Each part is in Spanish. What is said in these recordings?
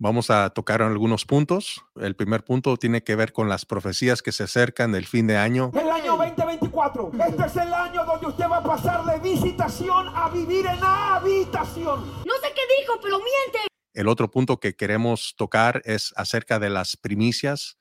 Vamos a tocar algunos puntos. El primer punto tiene que ver con las profecías que se acercan del fin de año. El año 2024. Este es el año donde usted va a pasar de visitación a vivir en habitación. No sé qué dijo, pero miente. El otro punto que queremos tocar es acerca de las primicias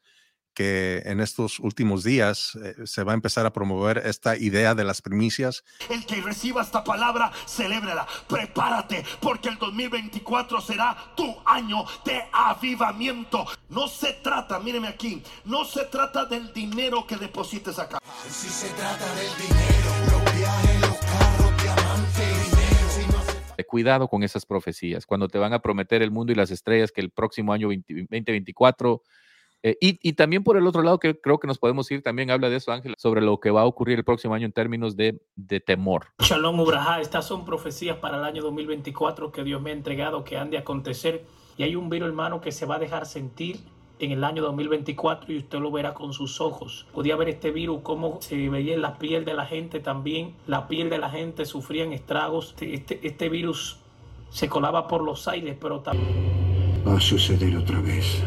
que en estos últimos días eh, se va a empezar a promover esta idea de las primicias. El que reciba esta palabra, celébrala. Prepárate, porque el 2024 será tu año de avivamiento. No se trata, míreme aquí, no se trata del dinero que deposites acá. Si se trata del dinero, los viajes, los carros, diamantes, dinero. Si no se- Cuidado con esas profecías, cuando te van a prometer el mundo y las estrellas que el próximo año 20 2024 eh, y, y también por el otro lado, que creo que nos podemos ir, también habla de eso, Ángela, sobre lo que va a ocurrir el próximo año en términos de, de temor. Shalom Ubraja, estas son profecías para el año 2024 que Dios me ha entregado, que han de acontecer. Y hay un virus, hermano, que se va a dejar sentir en el año 2024 y usted lo verá con sus ojos. Podía ver este virus, cómo se veía en la piel de la gente también. La piel de la gente sufría en estragos. Este, este, este virus se colaba por los aires, pero también... Va a suceder otra vez.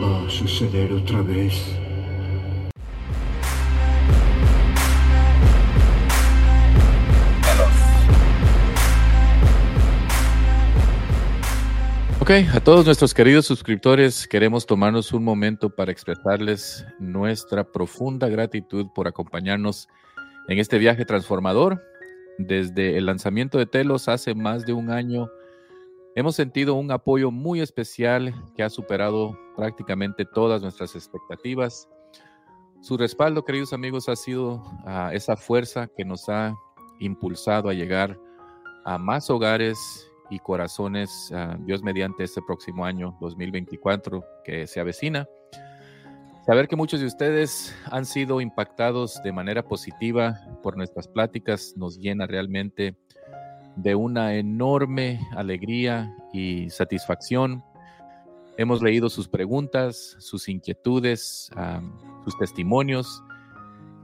Va a suceder otra vez. Ok, a todos nuestros queridos suscriptores, queremos tomarnos un momento para expresarles nuestra profunda gratitud por acompañarnos en este viaje transformador. Desde el lanzamiento de Telos hace más de un año, hemos sentido un apoyo muy especial que ha superado prácticamente todas nuestras expectativas. Su respaldo, queridos amigos, ha sido ah, esa fuerza que nos ha impulsado a llegar a más hogares y corazones, ah, Dios mediante este próximo año 2024 que se avecina. Saber que muchos de ustedes han sido impactados de manera positiva por nuestras pláticas nos llena realmente de una enorme alegría y satisfacción. Hemos leído sus preguntas, sus inquietudes, sus testimonios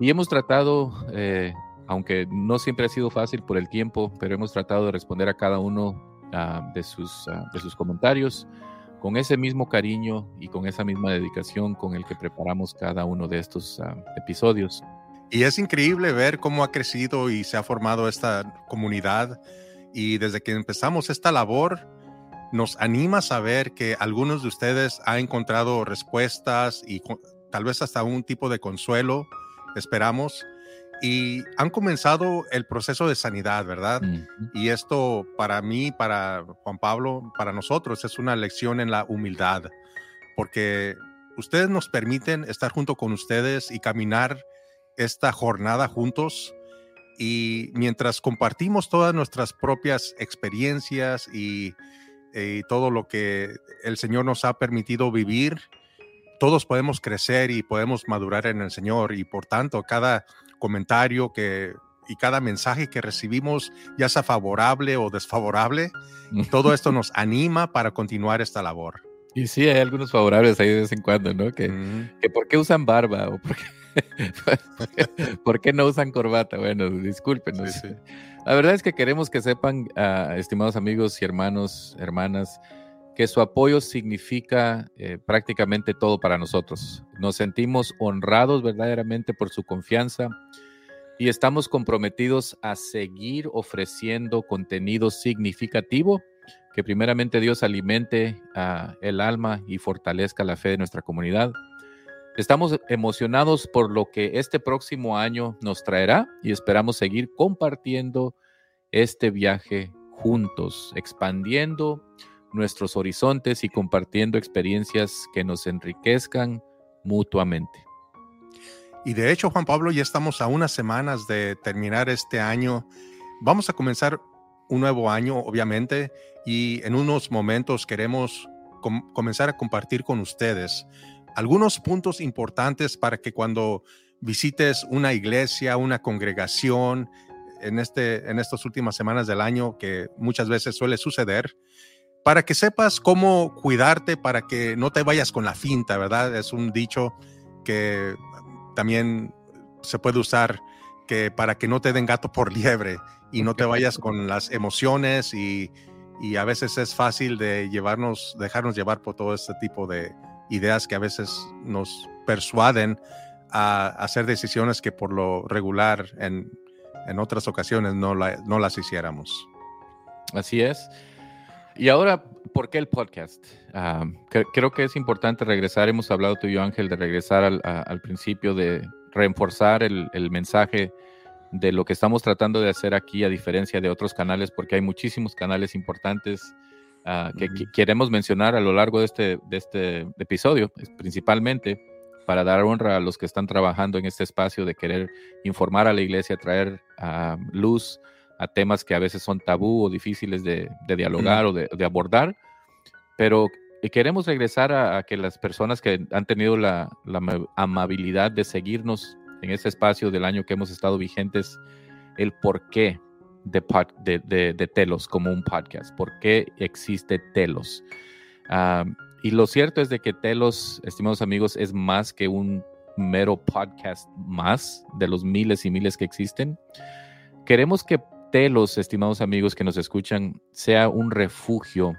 y hemos tratado, eh, aunque no siempre ha sido fácil por el tiempo, pero hemos tratado de responder a cada uno ah, de, sus, ah, de sus comentarios con ese mismo cariño y con esa misma dedicación con el que preparamos cada uno de estos ah, episodios. Y es increíble ver cómo ha crecido y se ha formado esta comunidad. Y desde que empezamos esta labor, nos anima a saber que algunos de ustedes han encontrado respuestas y tal vez hasta un tipo de consuelo, esperamos. Y han comenzado el proceso de sanidad, ¿verdad? Y esto para mí, para Juan Pablo, para nosotros es una lección en la humildad, porque ustedes nos permiten estar junto con ustedes y caminar esta jornada juntos. Y mientras compartimos todas nuestras propias experiencias y, y todo lo que el Señor nos ha permitido vivir, todos podemos crecer y podemos madurar en el Señor. Y por tanto, cada comentario que, y cada mensaje que recibimos, ya sea favorable o desfavorable, todo esto nos anima para continuar esta labor. Y sí, hay algunos favorables ahí de vez en cuando, ¿no? Que, Mm. que por qué usan barba o por qué, por qué no usan corbata. Bueno, discúlpenos. Sí, sí. La verdad es que queremos que sepan, ah, estimados amigos y hermanos, hermanas, que su apoyo significa eh, prácticamente todo para nosotros. Nos sentimos honrados verdaderamente por su confianza y estamos comprometidos a seguir ofreciendo contenido significativo que primeramente Dios alimente ah, el alma y fortalezca la fe de nuestra comunidad. Estamos emocionados por lo que este próximo año nos traerá y esperamos seguir compartiendo este viaje juntos, expandiendo nuestros horizontes y compartiendo experiencias que nos enriquezcan mutuamente. Y de hecho, Juan Pablo, ya estamos a unas semanas de terminar este año. Vamos a comenzar un nuevo año, obviamente, y en unos momentos queremos com- comenzar a compartir con ustedes algunos puntos importantes para que cuando visites una iglesia, una congregación, en, este, en estas últimas semanas del año, que muchas veces suele suceder, para que sepas cómo cuidarte, para que no te vayas con la finta, ¿verdad? Es un dicho que también se puede usar que para que no te den gato por liebre y no te vayas con las emociones y, y a veces es fácil de llevarnos, dejarnos llevar por todo este tipo de ideas que a veces nos persuaden a hacer decisiones que por lo regular en, en otras ocasiones no, la- no las hiciéramos. Así es. Y ahora, ¿por qué el podcast? Ah, cre- creo que es importante regresar, hemos hablado tú y yo, Ángel, de regresar al, al principio, de reforzar el, el mensaje de lo que estamos tratando de hacer aquí, a diferencia de otros canales, porque hay muchísimos canales importantes ah, que, queremos mencionar a lo largo de este, de este episodio, principalmente para dar honra a los que están trabajando en este espacio de querer informar a la iglesia, traer ah, luz a temas que a veces son tabú o difíciles de, de dialogar o de, de abordar, pero eh, queremos regresar a, a que las personas que han tenido la, la ama- amabilidad de seguirnos en este espacio del año que hemos estado vigentes, el porqué de, Telos como un podcast, por qué existe Telos. Ah, y lo cierto es de que Telos, estimados amigos, es más que un mero podcast más de los miles y miles que existen. Queremos que Telos, estimados amigos que nos escuchan, sea un refugio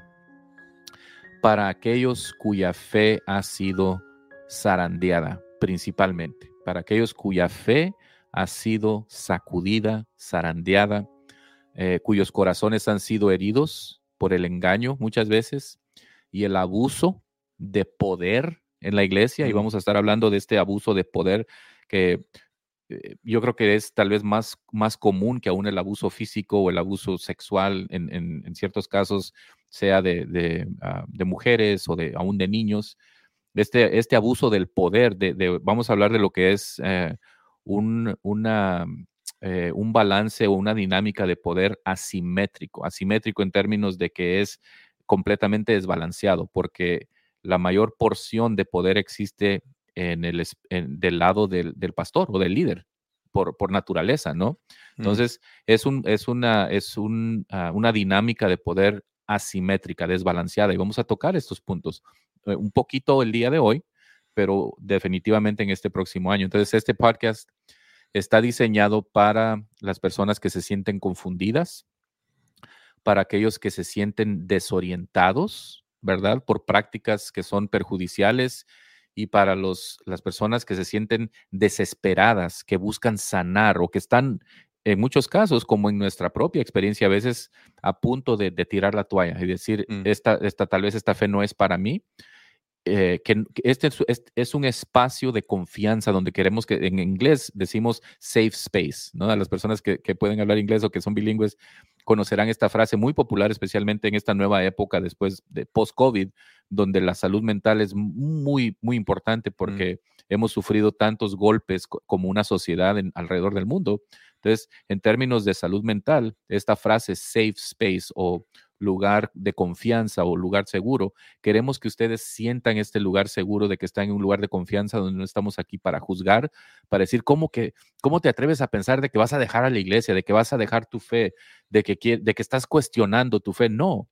para aquellos cuya fe ha sido zarandeada, principalmente, para aquellos cuya fe ha sido sacudida, zarandeada, eh, cuyos corazones han sido heridos por el engaño muchas veces y el abuso de poder en la iglesia. Y vamos a estar hablando de este abuso de poder que eh, yo creo que es tal vez más, más común que aún el abuso físico o el abuso sexual en, en- en ciertos casos, sea de, de, ah, de mujeres o de aún de niños. Este, este abuso del poder, de, de- vamos a hablar de lo que es eh, un, una, eh, un balance o una dinámica de poder asimétrico, asimétrico en términos de que es completamente desbalanceado, porque la mayor porción de poder existe en el, en- del lado del, del pastor o del líder, por, por naturaleza, ¿no? Mm. Entonces, es, un, es, una, es un, ah, una dinámica de poder asimétrica, desbalanceada, y vamos a tocar estos puntos eh, un poquito el día de hoy, pero definitivamente en este próximo año. Entonces, este podcast está diseñado para las personas que se sienten confundidas, para aquellos que se sienten desorientados, ¿verdad? Por prácticas que son perjudiciales y para los, las personas que se sienten desesperadas, que buscan sanar o que están, en muchos casos, como en nuestra propia experiencia, a veces a punto de, de tirar la toalla y decir, Mm. esta, esta, tal vez esta fe no es para mí. Eh, que este es, un espacio de confianza donde queremos que, en inglés decimos safe space, ¿no? A las personas que, que pueden hablar inglés o que son bilingües conocerán esta frase muy popular, especialmente en esta nueva época después de post-COVID, donde la salud mental es muy, muy importante porque hemos sufrido tantos golpes co- como una sociedad en- alrededor del mundo. Entonces, en términos de salud mental, esta frase safe space o lugar de confianza o lugar seguro, queremos que ustedes sientan este lugar seguro de que están en un lugar de confianza donde no estamos aquí para juzgar, para decir cómo que cómo te atreves a pensar de que vas a dejar a la iglesia, de que vas a dejar tu fe, de que de que estás cuestionando tu fe. No.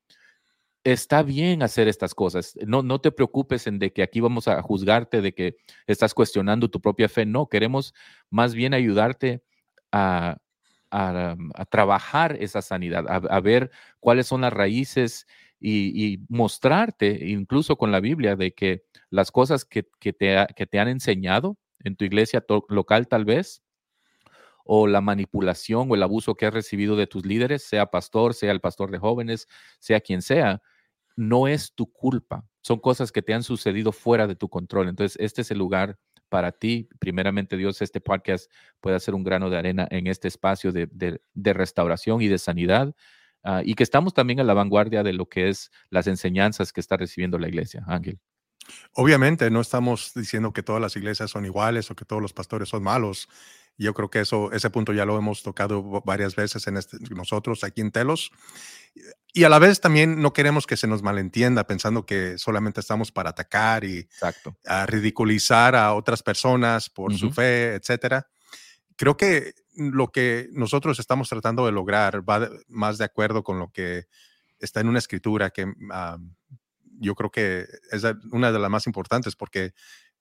Está bien hacer estas cosas. No, no te preocupes en de que aquí vamos a juzgarte de que estás cuestionando tu propia fe. No, queremos más bien ayudarte a, a, a trabajar esa sanidad, a, ver cuáles son las raíces y, mostrarte, incluso con la Biblia, de que las cosas que, que te, que te han enseñado en tu iglesia local tal vez, o la manipulación o el abuso que has recibido de tus líderes, sea pastor, sea el pastor de jóvenes, sea quien sea, no es tu culpa. Son cosas que te han sucedido fuera de tu control. Entonces, este es el lugar para ti. Primeramente, Dios, este podcast puede ser un grano de arena en este espacio de, restauración y de sanidad. ah, y que estamos también a la vanguardia de lo que es las enseñanzas que está recibiendo la iglesia, Ángel. Obviamente no estamos diciendo que todas las iglesias son iguales o que todos los pastores son malos. Yo creo que eso, ese punto ya lo hemos tocado va- varias veces en este, nosotros aquí en Telos. Y a la vez también no queremos que se nos malentienda pensando que solamente estamos para atacar y Exacto. a ridiculizar a otras personas por su Ujú. fe, etcétera. Creo que lo que nosotros estamos tratando de lograr va de- más de acuerdo con lo que está en una escritura que yo creo que es una de las más importantes porque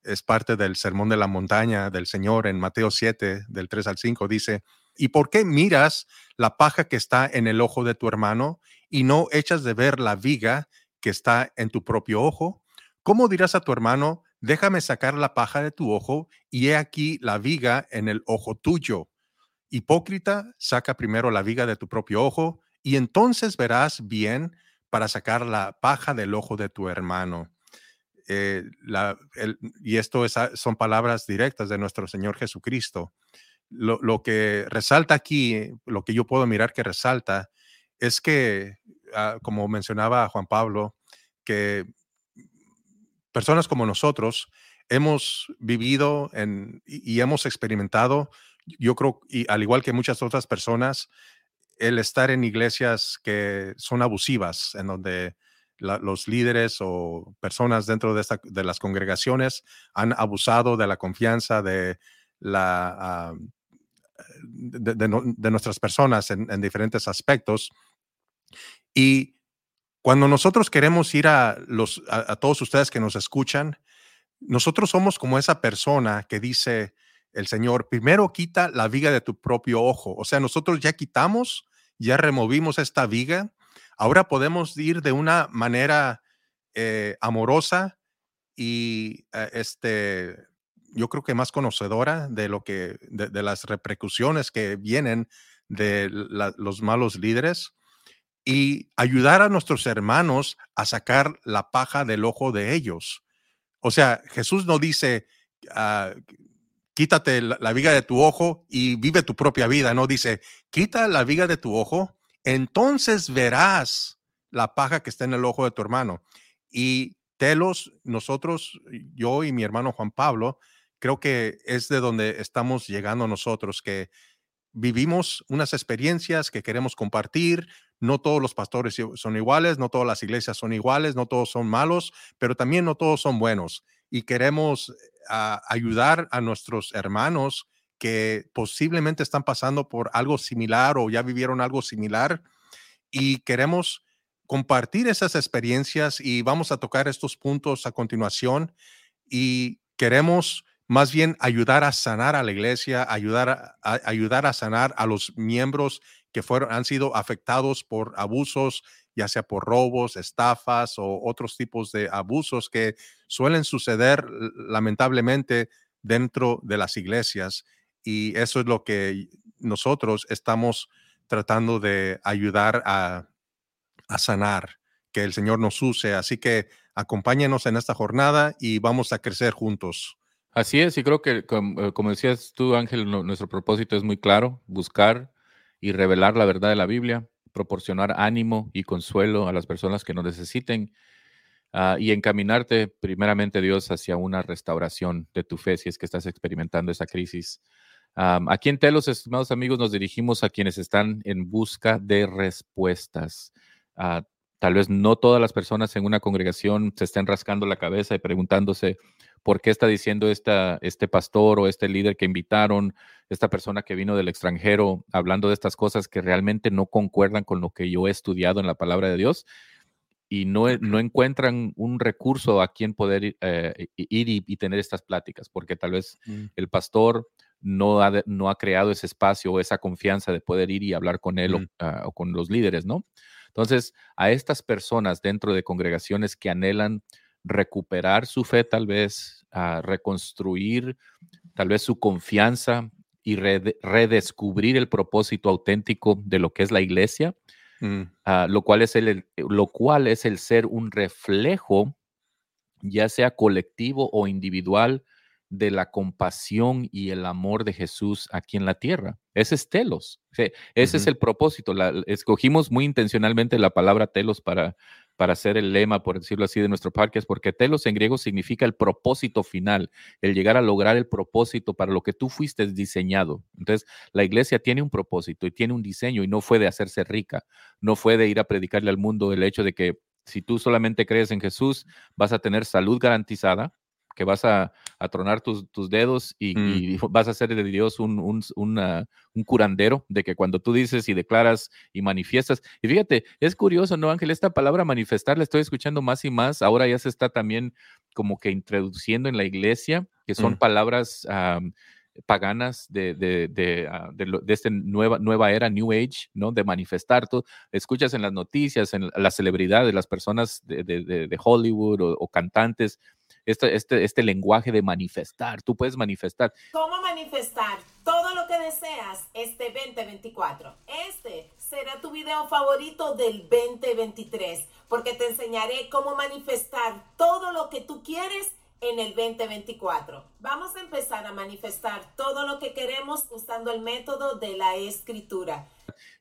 es parte del sermón de la montaña del Señor en Mateo 7, del 3 al 5. Dice, ¿y por qué miras la paja que está en el ojo de tu hermano y no echas de ver la viga que está en tu propio ojo? ¿Cómo dirás a tu hermano, déjame sacar la paja de tu ojo y he aquí la viga en el ojo tuyo? Hipócrita, saca primero la viga de tu propio ojo y entonces verás bien para sacar la paja del ojo de tu hermano. Eh, y esto es- son palabras directas de nuestro Señor Jesucristo. Lo, lo que resalta aquí, lo que yo puedo mirar que resalta, es que, ah, como mencionaba Juan Pablo, que personas como nosotros hemos vivido en- y, y hemos experimentado, yo creo, y al igual que muchas otras personas, el estar en iglesias que son abusivas, en donde los líderes o personas dentro de, esta- de las congregaciones han abusado de la confianza de, la, de, nuestras personas en, en diferentes aspectos. Y cuando nosotros queremos ir a, los, a todos ustedes que nos escuchan, nosotros somos como esa persona que dice el Señor, primero quita la viga de tu propio ojo. O sea, nosotros ya quitamos, ya removimos esta viga. Ahora podemos ir de una manera eh, amorosa y eh, este, yo creo que más conocedora de lo que, de, las repercusiones que vienen de los malos líderes y ayudar a nuestros hermanos a sacar la paja del ojo de ellos. O sea, Jesús no dice, ah, quítate la, la viga de tu ojo y vive tu propia vida. No dice, quita la viga de tu ojo, entonces verás la paja que está en el ojo de tu hermano. Y telos, nosotros, yo y mi hermano Juan Pablo, creo que es de donde estamos llegando nosotros, que vivimos unas experiencias que queremos compartir. No todos los pastores son iguales, no todas las iglesias son iguales, no todos son malos, pero también no todos son buenos. Y queremos ah, ayudar a nuestros hermanos que posiblemente están pasando por algo similar o ya vivieron algo similar y queremos compartir esas experiencias y vamos a tocar estos puntos a continuación y queremos más bien ayudar a sanar a la iglesia, ayudar a, ayudar a sanar a los miembros que fueron, han sido afectados por abusos, ya sea por robos, estafas o otros tipos de abusos que suelen suceder lamentablemente dentro de las iglesias. Y eso es lo que nosotros estamos tratando de ayudar a, sanar, que el Señor nos use. Así que acompáñenos en esta jornada y vamos a crecer juntos. Así es, y creo que, eh, como decías tú, Ángel, nuestro propósito es muy claro, buscar y revelar la verdad de la Biblia, proporcionar ánimo y consuelo a las personas que nos necesiten ah, y encaminarte primeramente, Dios, hacia una restauración de tu fe si es que estás experimentando esa crisis. Am, aquí en Telos, estimados amigos, nos dirigimos a quienes están en busca de respuestas. Ah, tal vez no todas las personas en una congregación se estén rascando la cabeza y preguntándose por qué está diciendo esta, este pastor o este líder que invitaron, esta persona que vino del extranjero, hablando de estas cosas que realmente no concuerdan con lo que yo he estudiado en la palabra de Dios y no, e- no encuentran un recurso a quien poder ir, eh, ir y, y tener estas pláticas, porque tal vez el pastor no ha, no ha creado ese espacio o esa confianza de poder ir y hablar con él o- ah, o, con los líderes, ¿no? Entonces, a estas personas dentro de congregaciones que anhelan recuperar su fe, tal vez, a reconstruir tal vez su confianza y rede- redescubrir el propósito auténtico de lo que es la iglesia, Mm, ah, lo, cual es el, el- lo cual es el ser un reflejo, ya sea colectivo o individual, de la compasión y el amor de Jesús aquí en la tierra. Ese es telos. Ese es el propósito. La- escogimos muy intencionalmente la palabra telos para, para hacer el lema, por decirlo así, de nuestro podcast, porque telos en griego significa el propósito final, el llegar a lograr el propósito para lo que tú fuiste diseñado. Entonces, la iglesia tiene un propósito y tiene un diseño y no fue de hacerse rica, no fue de ir a predicarle al mundo el hecho de que si tú solamente crees en Jesús, vas a tener salud garantizada, que vas a, a tronar tus, tus dedos y, Mm. y vas a ser de Dios un, un, una- un curandero, de que cuando tú dices y declaras y manifiestas, y fíjate, es curioso, ¿no, Ángel? Esta palabra manifestar la estoy escuchando más y más, ahora ya se está también como que introduciendo en la iglesia, que son Mm. palabras paganas de, de, de, ah, de, de esta nueva, nueva era, New Age, ¿no? De manifestar. Tú escuchas en las noticias, en las celebridades, las personas de, de- de- de Hollywood o, o cantantes, este, este, este lenguaje de manifestar. Tú puedes manifestar. ¿Cómo manifestar todo lo que deseas este 2024? Este será tu video favorito del 2023, porque te enseñaré cómo manifestar todo lo que tú quieres en el 2024. Vamos a empezar a manifestar todo lo que queremos usando el método de la escritura.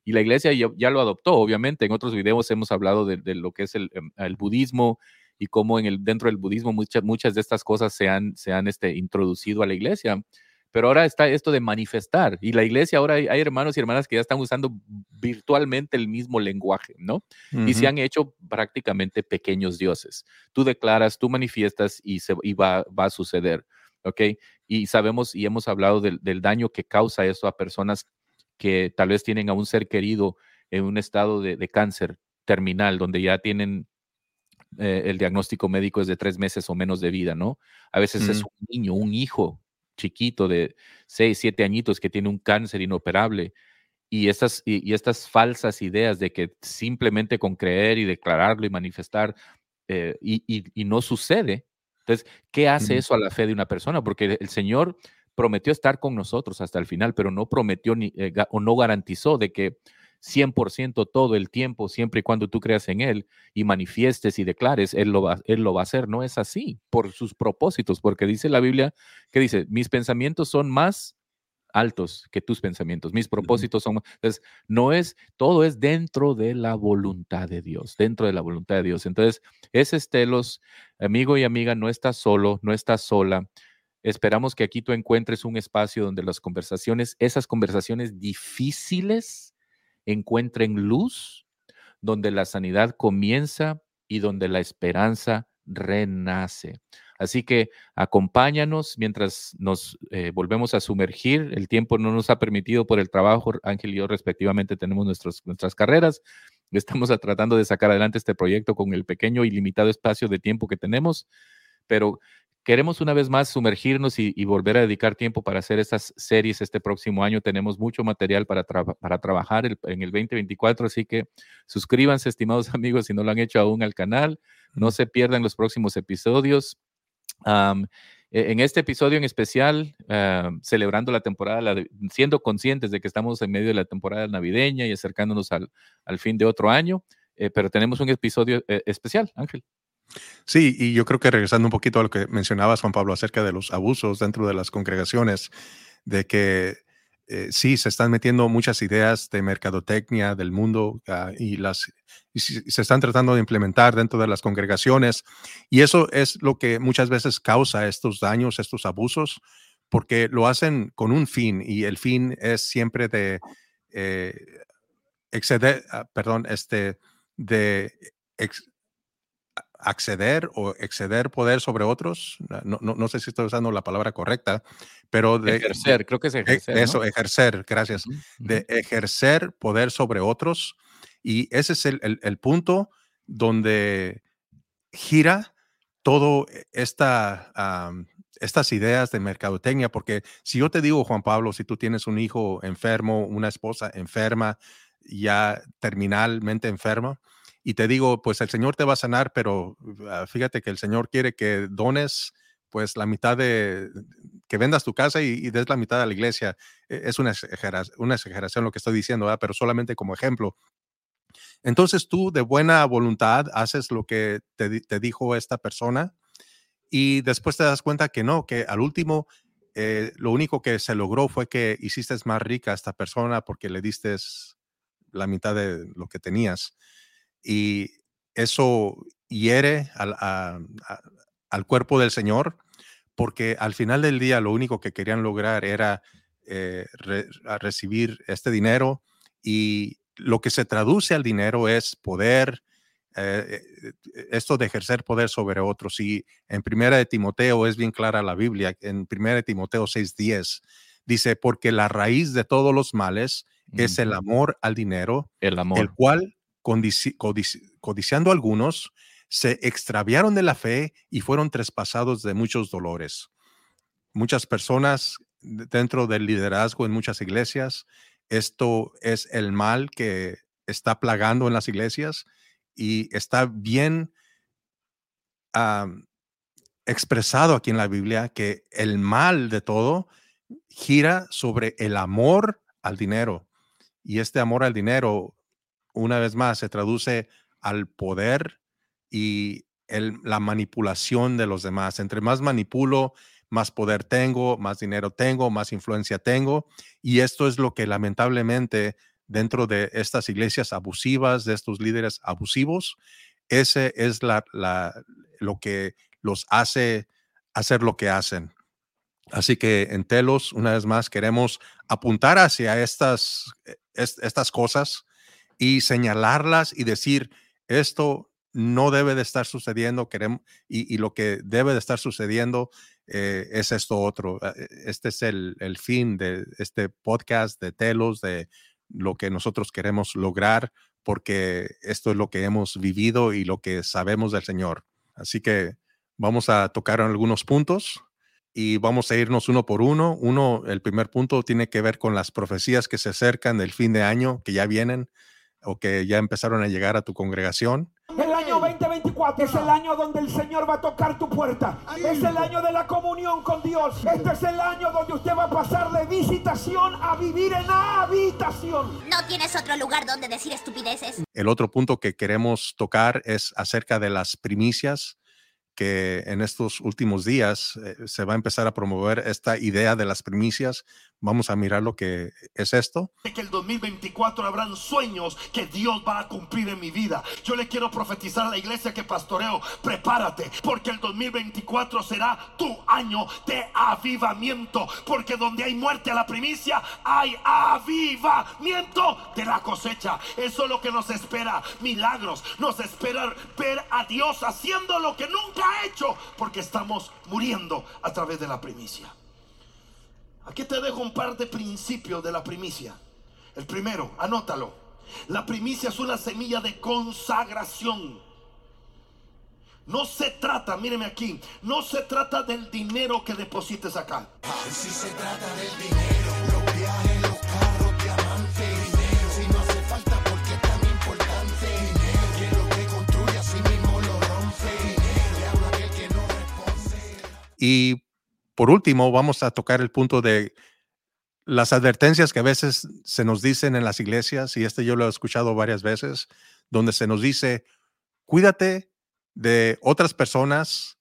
Y la iglesia ya, ya lo adoptó, obviamente. En otros videos hemos hablado de, de lo que es el, em, el budismo y cómo en el, dentro del budismo muchas, muchas de estas cosas se han, se han este, introducido a la iglesia. Pero ahora está esto de manifestar. Y la iglesia ahora hay, hay hermanos y hermanas que ya están usando virtualmente el mismo lenguaje, ¿no? y se han hecho prácticamente pequeños dioses. Tú declaras, tú manifiestas y, se, y va, va a suceder, ¿ok? Y sabemos y hemos hablado del, del daño que causa eso a personas que tal vez tienen a un ser querido en un estado de, de cáncer terminal, donde ya tienen eh, el diagnóstico médico es de tres meses o menos de vida, ¿no? A veces es Ujú. un niño, un hijo chiquito de seis, siete añitos que tiene un cáncer inoperable y estas, y, y estas falsas ideas de que simplemente con creer y declararlo y manifestar eh, y, y- y no sucede. Entonces, ¿qué hace eso a la fe de una persona? Porque el Señor prometió estar con nosotros hasta el final, pero no prometió ni, eh, o no garantizó de que 100% todo el tiempo, siempre y cuando tú creas en Él y manifiestes y declares, Él lo, va, él lo va a hacer. No es así por sus propósitos, porque dice la Biblia que dice, mis pensamientos son más altos que tus pensamientos, mis propósitos son, entonces, no es, todo es dentro de la voluntad de Dios, dentro de la voluntad de Dios. Entonces, ese Estelos, amigo y amiga, no estás solo, no estás sola. Esperamos que aquí tú encuentres un espacio donde las conversaciones, esas conversaciones difíciles, encuentren luz, donde la sanidad comienza y donde la esperanza renace. Así que acompáñanos mientras nos eh, volvemos a sumergir. El tiempo no nos ha permitido por el trabajo. Ángel y yo respectivamente tenemos nuestros, nuestras carreras. Estamos tratando de sacar adelante este proyecto con el pequeño y limitado espacio de tiempo que tenemos, pero queremos una vez más sumergirnos y, y volver a dedicar tiempo para hacer estas series este próximo año. Tenemos mucho material para, para trabajar el- en el 2024, así que suscríbanse, estimados amigos, si no lo han hecho aún al canal. No se pierdan los próximos episodios. E- en este episodio en especial, am, celebrando la temporada, la siendo conscientes de que estamos en medio de la temporada navideña y acercándonos al, al fin de otro año, eh, pero tenemos un episodio eh, especial, Ángel. Sí, y yo creo que regresando un poquito a lo que mencionabas, Juan Pablo, acerca de los abusos dentro de las congregaciones, de que eh, sí, se están metiendo muchas ideas de mercadotecnia del mundo ah, y las se están tratando de implementar dentro de las congregaciones. Y eso es lo que muchas veces causa estos daños, estos abusos, porque lo hacen con un fin y el fin es siempre de eh, exceder, ah, perdón, este, de ex- acceder o exceder poder sobre otros. No, no, no sé si estoy usando la palabra correcta, pero de ejercer, creo que es e- ejercer. ¿no? eso, ejercer, gracias, de ejercer poder sobre otros. Y ese es el, el- el punto donde gira todo esta, am, estas ideas de mercadotecnia, porque si yo te digo, Juan Pablo, si tú tienes un hijo enfermo, una esposa enferma, ya terminalmente enferma, y te digo, pues el Señor te va a sanar, pero ah, fíjate que el Señor quiere que dones pues la mitad de, que vendas tu casa y, y des la mitad a la iglesia. E- Es una, exagera- una exageración lo que estoy diciendo, ¿verdad? pero solamente como ejemplo. Entonces tú de buena voluntad haces lo que te dijo esta persona y después te das cuenta que no, que al último eh, lo único que se logró fue que hiciste más rica a esta persona porque le diste la mitad de lo que tenías. Y eso hiere al, a- a- al cuerpo del Señor porque al final del día lo único que querían lograr era eh, re- recibir este dinero y lo que se traduce al dinero es poder, eh, eh, esto de ejercer poder sobre otros. Y en Primera de Timoteo es bien clara la Biblia, en Primera de Timoteo 6:10 dice, porque la raíz de todos los males es el amor al dinero, El amor. el cual, codici- codiciando algunos, se extraviaron de la fe y fueron traspasados de muchos dolores. Muchas personas dentro del liderazgo en muchas iglesias. Esto es el mal que está plagando en las iglesias y está bien expresado aquí en la Biblia que el mal de todo gira sobre el amor al dinero. Y este amor al dinero, una vez más, se traduce al poder y la manipulación de los demás. Entre más manipulo, más poder tengo, más dinero tengo, más influencia tengo. Y esto es lo que lamentablemente dentro de estas iglesias abusivas, de estos líderes abusivos, ese es lo que los hace hacer lo que hacen. Así que en Telos, una vez más, queremos apuntar hacia estas, eh, estas cosas y señalarlas y decir, esto no debe de estar sucediendo, queremos, y, lo que debe de estar sucediendo eh, es esto otro. Eh, este es el, el, fin de este podcast de Telos, de lo que nosotros queremos lograr, porque esto es lo que hemos vivido y lo que sabemos del Señor. Así que vamos a tocar algunos puntos y vamos a irnos uno por uno. Uno, el primer punto tiene que ver con las profecías que se acercan del fin de año, que ya vienen o que ya empezaron a llegar a tu congregación. El año 2024 es el año donde el Señor va a tocar tu puerta. Es el año de la comunión con Dios. Este es el año donde usted va a pasar de visitación a vivir en habitación. No tienes otro lugar donde decir estupideces. El otro punto que queremos tocar es acerca de las primicias que en estos últimos días eh, se va a empezar a promover esta idea de las primicias. Vamos a mirar lo que es esto. Que el 2024 habrán sueños que Dios va a cumplir en mi vida. Yo le quiero profetizar a la iglesia que pastoreo, prepárate, porque el 2024 será tu año de avivamiento, porque donde hay muerte a la primicia, hay avivamiento de la cosecha. Eso es lo que nos espera, milagros. Nos espera ver a Dios haciendo lo que nunca ha hecho porque estamos muriendo a través de la primicia. Aquí te dejo un par de principios de la primicia. El primero, anótalo. La primicia es una semilla de consagración. No se trata, míreme aquí, no se trata del dinero que deposites acá. Si se trata del dinero, los viajes, los carros, diamantes, dinero. Si no hace falta porque es tan importante, dinero. Quien lo que construye a sí mismo lo rompe, dinero. Le habla aquel que no responde. Y por último, vamos a tocar el punto de las advertencias que a veces se nos dicen en las iglesias, y este yo lo he escuchado varias veces, donde se nos dice, cuídate de otras personas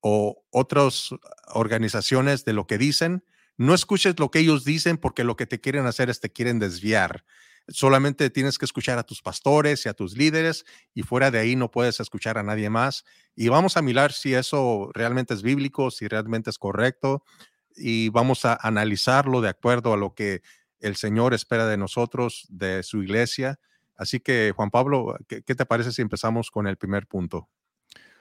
o otras organizaciones de lo que dicen, no escuches lo que ellos dicen porque lo que te quieren hacer es te quieren desviar. Solamente tienes que escuchar a tus pastores y a tus líderes y fuera de ahí no puedes escuchar a nadie más. Y vamos a mirar si eso realmente es bíblico, si realmente es correcto y vamos a analizarlo de acuerdo a lo que el Señor espera de nosotros, de su iglesia. Así que, Juan Pablo, ¿qué, te parece si empezamos con el primer punto?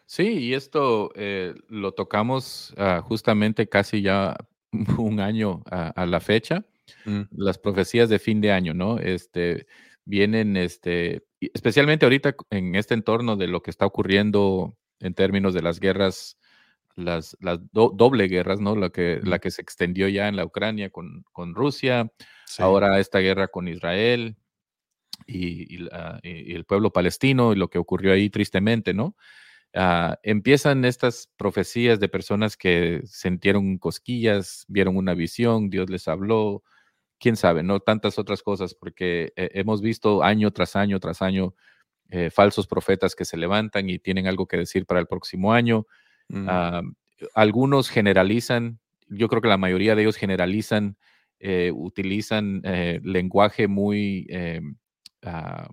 Sí, y esto eh, lo tocamos ah, justamente casi ya un año a la fecha. Mm. las profecías de fin de año, ¿no? Este, vienen, este, especialmente ahorita en este entorno de lo que está ocurriendo en términos de las guerras, las, las doble guerras, ¿no? La que, la que se extendió ya en la Ucrania con, con Rusia, ahora esta guerra con Israel y, el pueblo palestino y lo que ocurrió ahí tristemente, ¿no? Ah, empiezan estas profecías de personas que sintieron cosquillas, vieron una visión, Dios les habló, quién sabe, no tantas otras cosas, porque eh, hemos visto año tras año tras año eh, falsos profetas que se levantan y tienen algo que decir para el próximo año. Mm. Ah, algunos generalizan, yo creo que la mayoría de ellos generalizan, eh, utilizan lenguaje muy... Ah,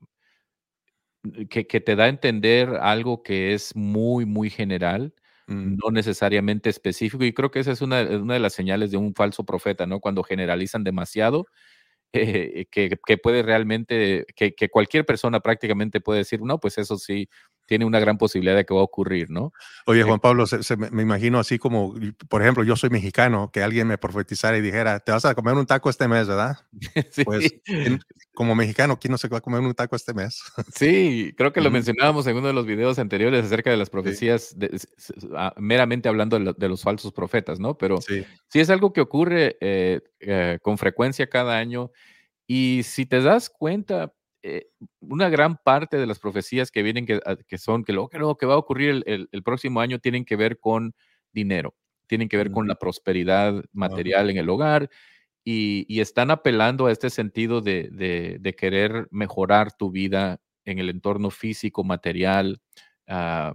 que, que, te da a entender algo que es muy, muy general. No necesariamente específico. Y creo que esa es una, una, de las señales de un falso profeta, ¿no? Cuando generalizan demasiado, eh, que, que, puede realmente, que, cualquier persona prácticamente puede decir, no, pues eso sí, tiene una gran posibilidad de que va a ocurrir, ¿no? Oye, Eh, Juan Pablo, se- se me, imagino así como, por ejemplo, yo soy mexicano, que alguien me profetizara y dijera, te vas a comer un taco este mes, ¿verdad? sí, Pues, ¿quién- como mexicano, ¿quién no se va a comer un taco este mes? sí, creo que lo mencionábamos en uno de los videos anteriores acerca de las profecías, de- s- s- ah, meramente hablando de, lo- de los falsos profetas, ¿no? Pero Sí. sí es algo que ocurre eh, eh, con frecuencia cada año y si te das cuenta, eh, una gran parte de las profecías que vienen, que, ah, que son, que lo que, lo que va a ocurrir el, el- el próximo año tienen que ver con dinero, tienen que ver con la prosperidad material en el hogar y, y están apelando a este sentido de, de- de querer mejorar tu vida en el entorno físico, material, ah,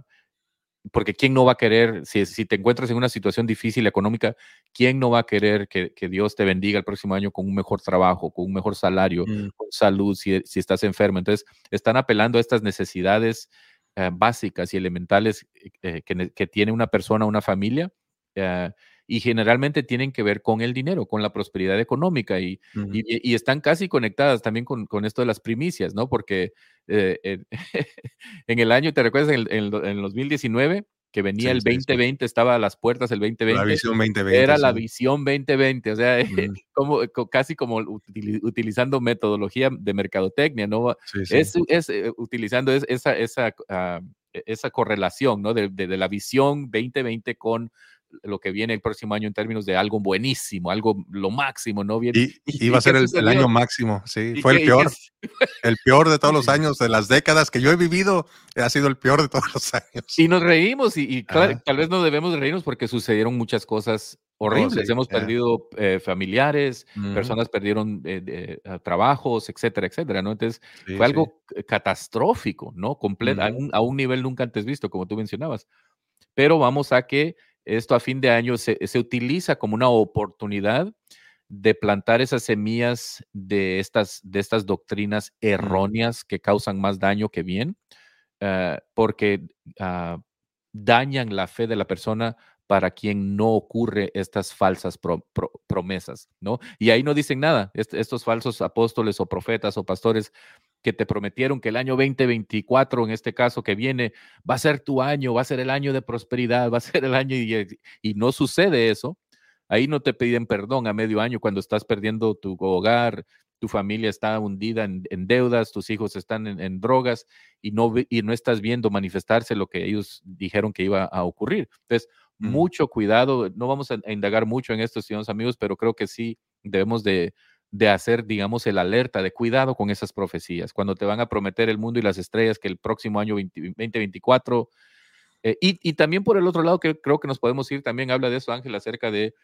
porque ¿quién no va a querer, si, si te encuentras en una situación difícil económica, ¿quién no va a querer que, que Dios te bendiga el próximo año con un mejor trabajo, con un mejor salario, Mm, con salud, si, si estás enfermo? Entonces, están apelando a estas necesidades eh, básicas y elementales eh, que, que tiene una persona, una familia, eh, y generalmente tienen que ver con el dinero, con la prosperidad económica, y, ujú. y, y están casi conectadas también con, con esto de las primicias, ¿no? Porque eh, en, en el año, ¿te recuerdas en el, en el do- en el 2019? Que venía Sí, el sí, sí. 2020, estaba a las puertas el 2020. La visión 2020. Era la sí. visión 2020, o sea, Ujú. como, co- casi como utili- utilizando metodología de mercadotecnia, ¿no? Sí, sí. Es, es, eh, utilizando es- esa, esa, e- esa correlación, ¿no? De, de- de la visión 2020 con lo que viene el próximo año en términos de algo buenísimo, algo lo máximo, ¿no? Bien, Y, ¿y- iba a ser el, el año máximo, sí. ¿Y Fue qué- el peor, el peor de todos los años, de las décadas que yo he vivido, ha sido el peor de todos los años. Y nos reímos y, y claro, tal vez no debemos reírnos porque sucedieron muchas cosas horribles. sí, Hemos ya. perdido eh, familiares, Ujú. personas perdieron eh, de- trabajos, etcétera, etcétera, ¿no? Entonces Sí, fue sí. algo c- catastrófico, ¿no? Comple- a, Ujú. un, a un nivel nunca antes visto, como tú mencionabas. Pero vamos a que esto a fin de año se, se utiliza como una oportunidad de plantar esas semillas de estas, de estas doctrinas erróneas que causan más daño que bien, ah, porque ah, dañan la fe de la persona para quien no ocurre estas falsas pro- pro- promesas, ¿no? Y ahí no dicen nada, est- estos falsos apóstoles o profetas o pastores que te prometieron que el año 2024, en este caso que viene, va a ser tu año, va a ser el año de prosperidad, va a ser el año y, y no sucede eso. Ahí no te piden perdón a medio año cuando estás perdiendo tu hogar, tu familia está hundida en, en deudas, tus hijos están en, en drogas y no, y no estás viendo manifestarse lo que ellos dijeron que iba a ocurrir. Entonces, Mm. mucho cuidado. No vamos a, a indagar mucho en esto, estimados amigos, pero creo que sí debemos de, de hacer, digamos, el alerta de cuidado con esas profecías. Cuando te van a prometer el mundo y las estrellas que el próximo año 20 2024 eh, y, y también por el otro lado, que creo que nos podemos ir, también habla de eso, Ángel, acerca de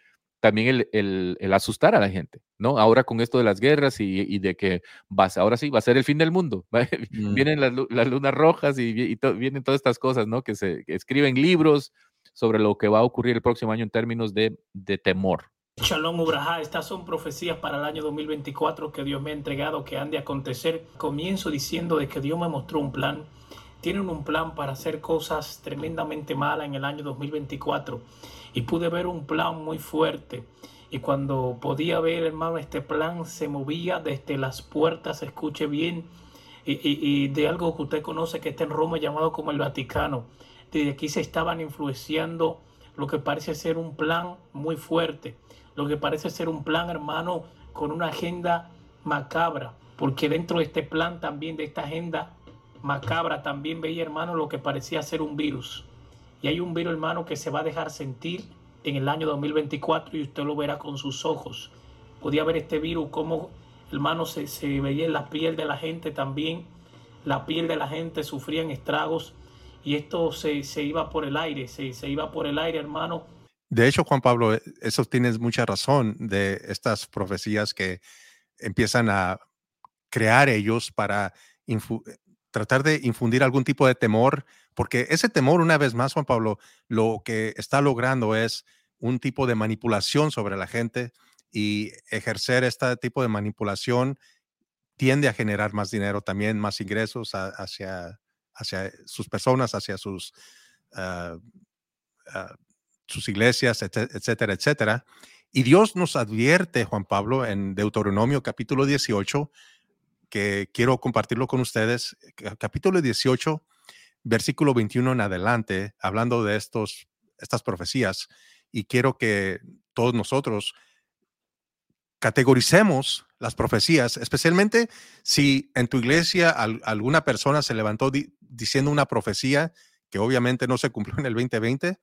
también el, el- el asustar a la gente, ¿no? Ahora con esto de las guerras y, y de que vas, ahora sí va a ser el fin del mundo. Mm. Vienen las, lu- las lunas rojas y, vi- y to- vienen todas estas cosas, ¿no? Que se que escriben libros sobre lo que va a ocurrir el próximo año en términos de, de temor. Shalom Ubrajá, estas son profecías para el año 2024 que Dios me ha entregado, que han de acontecer. Comienzo diciendo de que Dios me mostró un plan. Tienen un plan para hacer cosas tremendamente malas en el año 2024. Y pude ver un plan muy fuerte. Y cuando podía ver, hermano, este plan se movía desde las puertas, escuche bien, y- y de algo que usted conoce que está en Roma llamado como el Vaticano. Desde aquí se estaban influenciando lo que parece ser un plan muy fuerte, lo que parece ser un plan, hermano, con una agenda macabra, porque dentro de este plan también, de esta agenda macabra, también veía, hermano, lo que parecía ser un virus. Y hay un virus, hermano, que se va a dejar sentir en el año 2024 y usted lo verá con sus ojos. Podía ver este virus, cómo, hermano, se, se veía en la piel de la gente también. La piel de la gente sufrían estragos y esto se, se iba por el aire, se, se iba por el aire, hermano. De hecho, Juan Pablo, eh, eso tienes mucha razón de estas profecías que empiezan a crear ellos para eh, tratar de infundir algún tipo de temor, porque ese temor, una vez más, Juan Pablo, lo que está logrando es un tipo de manipulación sobre la gente y ejercer este tipo de manipulación tiende a generar más dinero también, más ingresos hacia, hacia sus personas, hacia sus, ah, sus iglesias, etcétera, etcétera. Y Dios nos advierte, Juan Pablo, en Deuteronomio capítulo 18, que quiero compartirlo con ustedes. ca- Capítulo 18 versículo 21 en adelante, hablando de estos, estas profecías, y quiero que todos nosotros categoricemos las profecías, especialmente si en tu iglesia al- alguna persona se levantó di- diciendo una profecía que obviamente no se cumplió en el 2020.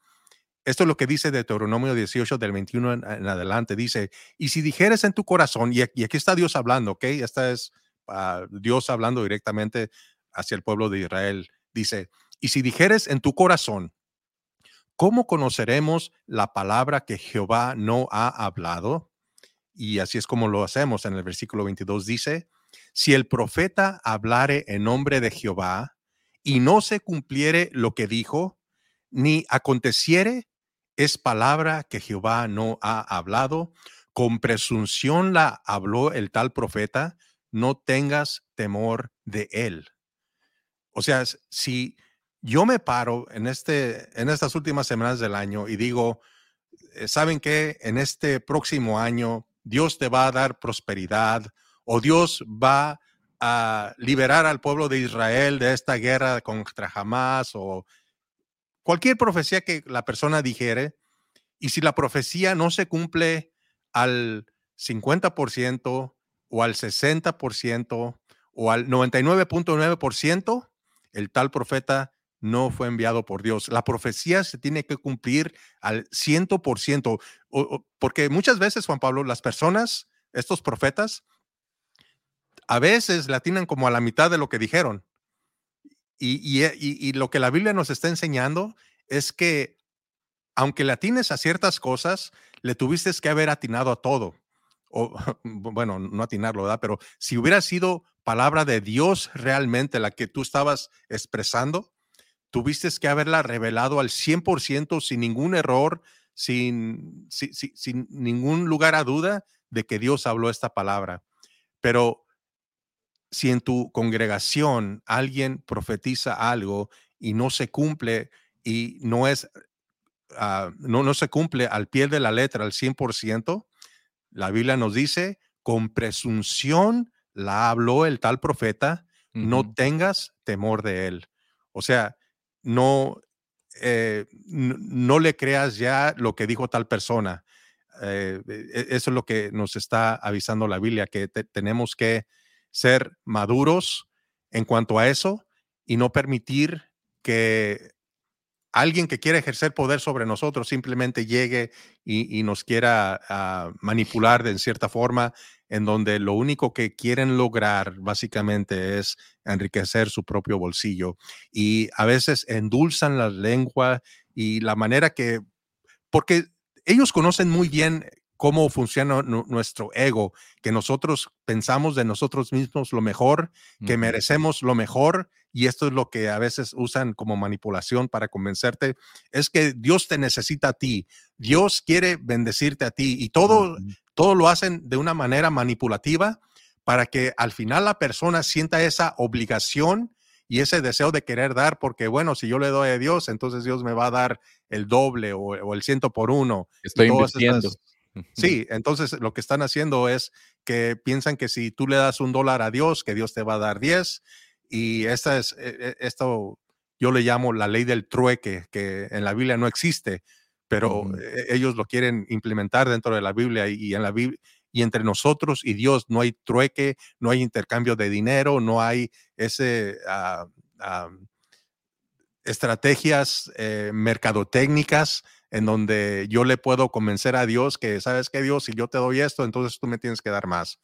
Esto es lo que dice Deuteronomio 18 del 21 en, adelante. Dice, y si dijeres en tu corazón, y, aquí- y aquí está Dios hablando, ¿ok? Esta es ah, Dios hablando directamente hacia el pueblo de Israel. Dice, y si dijeres en tu corazón, ¿cómo conoceremos la palabra que Jehová no ha hablado? Y así es como lo hacemos. En el versículo 22 dice, si el profeta hablare en nombre de Jehová y no se cumpliere lo que dijo, ni aconteciere, es palabra que Jehová no ha hablado. Con presunción la habló el tal profeta, no tengas temor de él. O sea, si yo me paro en, este, en estas últimas semanas del año y digo, eh, ¿saben qué? En este próximo año Dios te va a dar prosperidad o Dios va a liberar al pueblo de Israel de esta guerra contra Hamas o cualquier profecía que la persona dijere. Y si la profecía no se cumple al 50% o al 60% o al 99.9%, el tal profeta no fue enviado por Dios. La profecía se tiene que cumplir al 100%, o- o- porque muchas veces, Juan Pablo, las personas, estos profetas, a veces la tienen como a la mitad de lo que dijeron. Y, y- y- y lo que la Biblia nos está enseñando es que, aunque le atines a ciertas cosas, le tuviste que haber atinado a todo. O, bueno, no atinarlo, ¿verdad? Pero si hubiera sido palabra de Dios realmente la que tú estabas expresando, tuviste que haberla revelado al 100% sin ningún error, sin, si- si- sin ningún lugar a duda de que Dios habló esta palabra. Pero si en tu congregación alguien profetiza algo y no se cumple y no es, ah, no, no se cumple al pie de la letra al 100%, la Biblia nos dice, con presunción la habló el tal profeta, no tengas temor de él. O sea, no, eh, n- no le creas ya lo que dijo tal persona. Eh, e- eso es lo que nos está avisando la Biblia, que te- tenemos que ser maduros en cuanto a eso y no permitir que alguien que quiera ejercer poder sobre nosotros simplemente llegue y, nos quiera ah, manipular de cierta forma, en donde lo único que quieren lograr básicamente es enriquecer su propio bolsillo. Y a veces endulzan la lengua y la manera que, porque ellos conocen muy bien cómo funciona nu- nuestro ego, que nosotros pensamos de nosotros mismos lo mejor, que merecemos lo mejor, y esto es lo que a veces usan como manipulación para convencerte, es que Dios te necesita a ti, Dios quiere bendecirte a ti, y todo, todo lo hacen de una manera manipulativa para que al final la persona sienta esa obligación y ese deseo de querer dar, porque bueno, si yo le doy a Dios, entonces Dios me va a dar el doble o, o el ciento por uno. Estoy invirtiendo. estas- Sí, entonces lo que están haciendo es que piensan que si tú le das un dólar a Dios, que Dios te va a dar 10. Y esta es, eh, eh, esto yo le llamo la ley del trueque, que en la Biblia no existe, pero eh, ellos lo quieren implementar dentro de la Biblia y, y en la Biblia. Y entre nosotros y Dios no hay trueque, no hay intercambio de dinero, no hay ese ah, ah, estrategias eh, mercadotécnicas en donde yo le puedo convencer a Dios que, ¿sabes qué, Dios? Si yo te doy esto, entonces tú me tienes que dar más.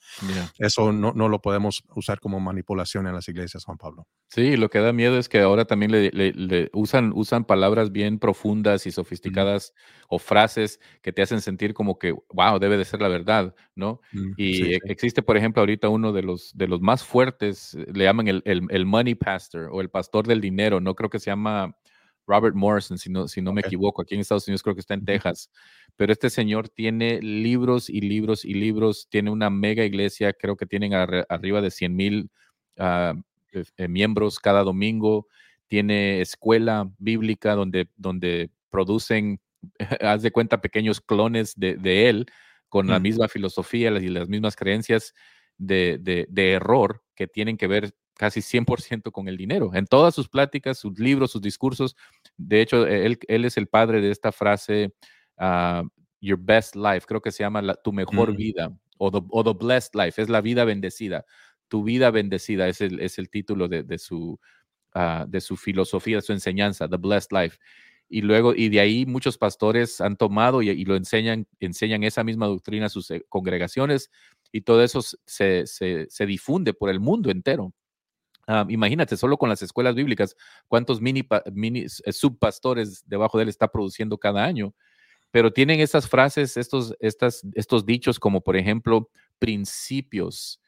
Eso no, no lo podemos usar como manipulación en las iglesias, Juan Pablo. Sí, lo que da miedo es que ahora también le, le- le usan, usan palabras bien profundas y sofisticadas o frases que te hacen sentir como que, wow, debe de ser la verdad, ¿no? Mm, Y sí, sí. existe, por ejemplo, ahorita uno de los, de los más fuertes, eh, le llaman el, el- el money pastor o el pastor del dinero, no creo que se llama Robert Morrison, si no, si no me equivoco, aquí en Estados Unidos creo que está en. Texas, pero este señor tiene libros y libros y libros, tiene una mega iglesia, creo que tienen arre- arriba de 100 mil eh, eh, miembros cada domingo, tiene escuela bíblica donde, donde producen, haz de cuenta, pequeños clones de, de él con la Mm. misma filosofía y las mismas creencias de, de- de error que tienen que ver casi 100% con el dinero. En todas sus pláticas, sus libros, sus discursos, de hecho, él, él es el padre de esta frase, ah, Your Best Life, creo que se llama la- tu mejor Mm. vida, o the, o the Blessed Life, es la vida bendecida. Tu vida bendecida es el, es el título de, de su, ah, de su filosofía, de su enseñanza, The Blessed Life. Y luego, y de ahí muchos pastores han tomado y, y lo enseñan, enseñan esa misma doctrina a sus eh, congregaciones y todo eso se, se, se difunde por el mundo entero. Ah, imagínate, solo con las escuelas bíblicas, cuántos mini, mini eh, subpastores debajo de él está produciendo cada año. Pero tienen estas frases, estos, estas, estos dichos como por ejemplo principios,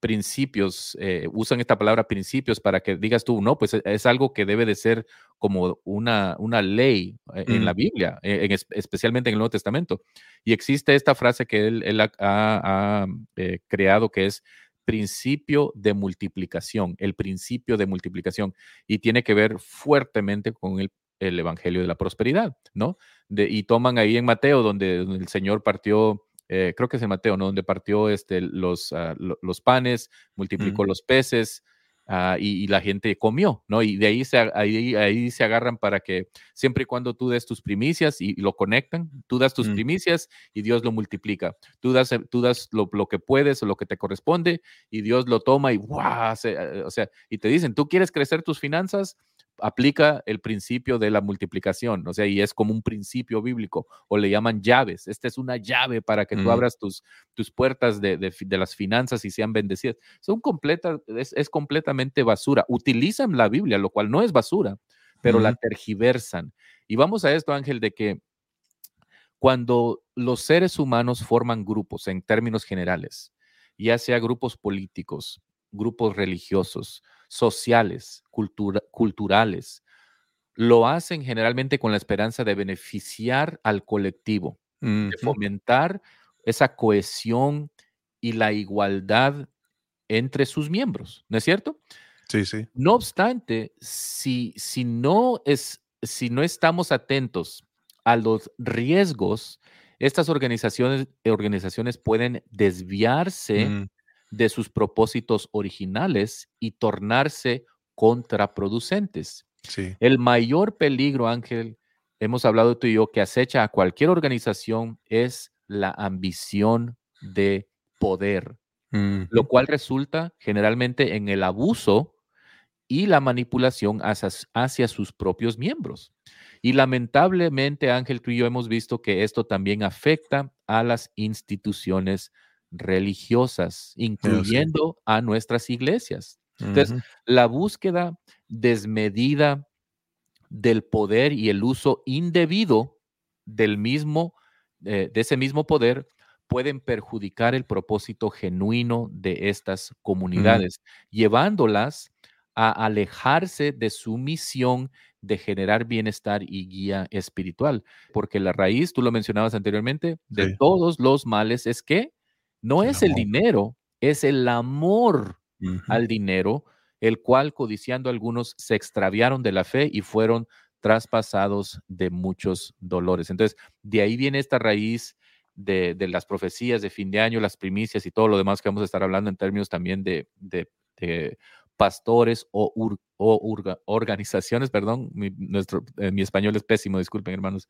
principios, eh, usan esta palabra principios para que digas tú, no, pues e- es algo que debe de ser como una, una ley eh, en la Mm. Biblia, en es- especialmente en el Nuevo Testamento. Y existe esta frase que él, él ha, ha- ha, eh, creado que es principio de multiplicación, el principio de multiplicación, y tiene que ver fuertemente con el, el Evangelio de la Prosperidad, ¿no? De- y toman ahí en Mateo, donde, donde el Señor partió, eh, creo que es en Mateo, ¿no? Donde partió este, los, ah, lo- los panes, multiplicó los peces, ah, y, y la gente comió, ¿no? Y de ahí se, ahí, ahí se agarran para que siempre y cuando tú des tus primicias y, y lo conectan, tú das tus Mm. primicias y Dios lo multiplica. Tú das, tú das lo, lo que puedes o lo que te corresponde y Dios lo toma y ¡guau! Se- eh, o sea, y te dicen, tú quieres crecer tus finanzas, aplica el principio de la multiplicación, o sea, y es como un principio bíblico, o le llaman llaves. Esta es una llave para que tú abras tus, tus puertas de, de las finanzas y sean bendecidas. Son completa, es, es completamente basura. Utilizan la Biblia, lo cual no es basura, pero la tergiversan. Y vamos a esto, Ángel, de que cuando los seres humanos forman grupos en términos generales, ya sea grupos políticos, grupos religiosos, sociales, cultura- culturales, lo hacen generalmente con la esperanza de beneficiar al colectivo, de fomentar esa cohesión y la igualdad entre sus miembros, ¿no es cierto? Sí, sí. No obstante, si, si, no es, si no estamos atentos a los riesgos, estas organizaciones, organizaciones pueden desviarse Mm. De sus propósitos originales y tornarse contraproducentes. Sí. El mayor peligro, Ángel, hemos hablado tú y yo, que acecha a cualquier organización es la ambición de poder lo cual resulta generalmente en el abuso y la manipulación hacia, hacia sus propios miembros. Y lamentablemente, Ángel, tú y yo hemos visto que esto también afecta a las instituciones religiosas, incluyendo a nuestras iglesias. Entonces, la búsqueda desmedida del poder y el uso indebido del mismo, eh, de ese mismo poder pueden perjudicar el propósito genuino de estas comunidades, llevándolas a alejarse de su misión de generar bienestar y guía espiritual. Porque la raíz, tú lo mencionabas anteriormente, de Sí. todos los males es que no El es el dinero, es el amor al dinero, el cual codiciando algunos se extraviaron de la fe y fueron traspasados de muchos dolores. Entonces, de ahí viene esta raíz de, de las profecías de fin de año, las primicias y todo lo demás que vamos a estar hablando en términos también de, de- de pastores o, ur- o urga- organizaciones, perdón, mi, nuestro, eh, mi español es pésimo, disculpen hermanos,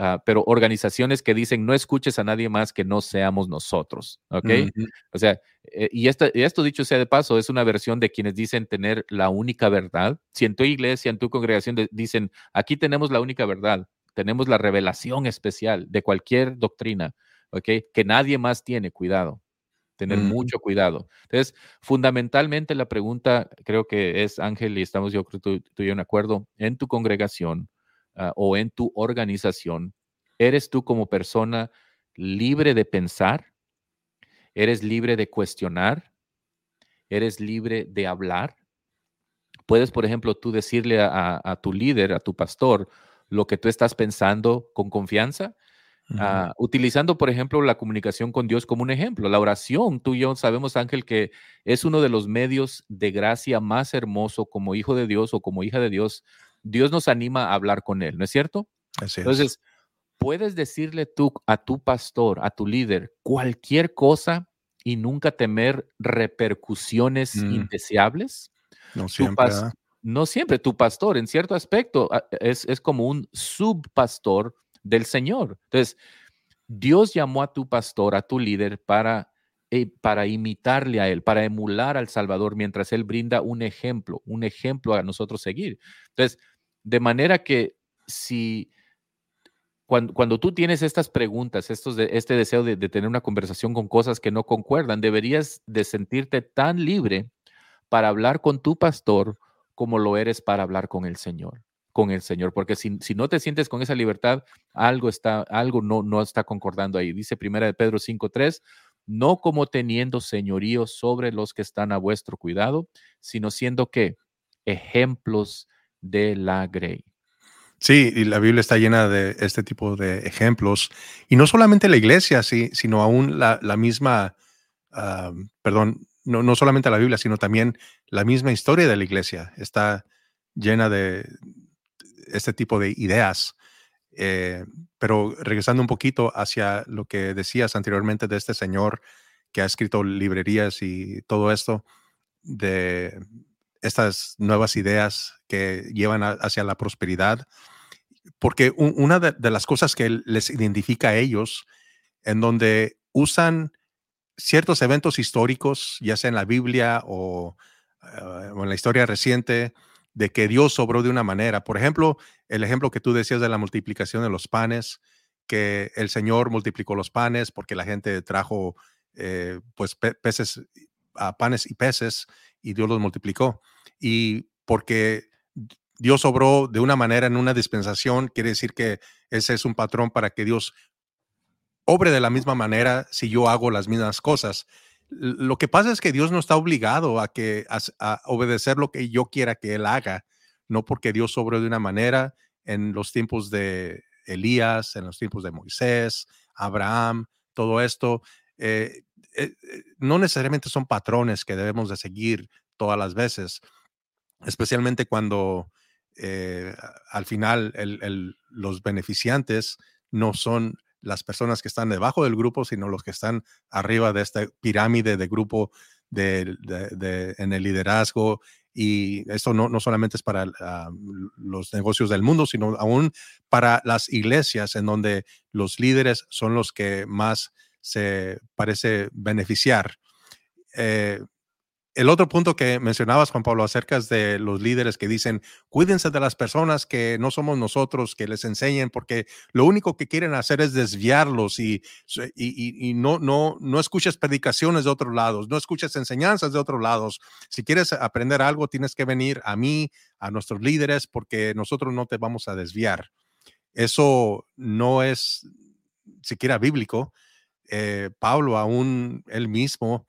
Ah, pero organizaciones que dicen no escuches a nadie más que no seamos nosotros, ¿ok? Ujú. O sea, eh, y, esto dicho sea de paso, es una versión de quienes dicen tener la única verdad. Si en tu iglesia, en tu congregación de- dicen, aquí tenemos la única verdad, tenemos la revelación especial de cualquier doctrina, ¿ok? Que nadie más tiene, cuidado, tener mucho cuidado. Entonces, fundamentalmente la pregunta creo que es, Ángel, y estamos yo creo tú, tú y yo en acuerdo, en tu congregación ah, o en tu organización, ¿eres tú como persona libre de pensar? ¿Eres libre de cuestionar? ¿Eres libre de hablar? Puedes, por ejemplo, tú decirle a, tu líder, a tu pastor, lo que tú estás pensando con confianza. Ah, utilizando, por ejemplo, la comunicación con Dios como un ejemplo. La oración, tú y yo sabemos, Ángel, que es uno de los medios de gracia más hermoso como hijo de Dios o como hija de Dios. Dios nos anima a hablar con Él, ¿no es cierto? Así es. Entonces, puedes decirle tú a tu pastor, a tu líder, cualquier cosa y nunca temer repercusiones Mm. indeseables. No siempre. ¿verdad? no siempre, tu pastor en cierto aspecto a- es, es como un subpastor del Señor. Entonces, Dios llamó a tu pastor, a tu líder, para, eh, para imitarle a él, para emular al Salvador, mientras él brinda un ejemplo, un ejemplo a nosotros seguir. Entonces, de manera que si cuando, cuando tú tienes estas preguntas, estos este deseo de, de tener una conversación con cosas que no concuerdan, deberías de sentirte tan libre para hablar con tu pastor como lo eres para hablar con el Señor, con el Señor, porque si, si no te sientes con esa libertad, algo está, algo no, no está concordando ahí. Dice Primera de Pedro 5.3, no como teniendo señorío sobre los que están a vuestro cuidado, sino siendo que ejemplos de la grey. Sí, y la Biblia está llena de este tipo de ejemplos. Y no solamente la iglesia, sí, sino aún la, la misma, ah, perdón, no, no solamente la Biblia, sino también la misma historia de la iglesia está llena de este tipo de ideas. Eh, pero regresando un poquito hacia lo que decías anteriormente de este señor que ha escrito librerías y todo esto, de estas nuevas ideas que llevan hacia la prosperidad, porque una de, las cosas que les identifica a ellos, en donde usan ciertos eventos históricos, ya sea en la Biblia o, eh, en la historia reciente, de que Dios sobró de una manera. Por ejemplo, el ejemplo que tú decías de la multiplicación de los panes, que el Señor multiplicó los panes porque la gente trajo eh, pues pe- peces, a panes y peces y Dios los multiplicó. Y porque Dios obró de una manera en una dispensación, quiere decir que ese es un patrón para que Dios obre de la misma manera si yo hago las mismas cosas. Lo que pasa es que Dios no está obligado a, que, a, a obedecer lo que yo quiera que Él haga, no porque Dios obró de una manera en los tiempos de Elías, en los tiempos de Moisés, Abraham, todo esto. eh, eh, eh, no necesariamente son patrones que debemos de seguir todas las veces, especialmente cuando eh, al final los beneficiantes no son las personas que están debajo del grupo, sino los que están arriba de esta pirámide de grupo en el liderazgo. Y esto no, no solamente es para ah, los negocios del mundo, sino aún para las iglesias en donde los líderes son los que más se parece beneficiar. Eh, el otro punto que mencionabas, Juan Pablo, acerca de los líderes que dicen, cuídense de las personas que no somos nosotros, que les enseñen, porque lo único que quieren hacer es desviarlos y, y, y- y no, no, no escuches predicaciones de otros lados, no escuches enseñanzas de otros lados. Si quieres aprender algo, tienes que venir a mí, a nuestros líderes, porque nosotros no te vamos a desviar. Eso no es siquiera bíblico. Eh, Pablo, aún él mismo,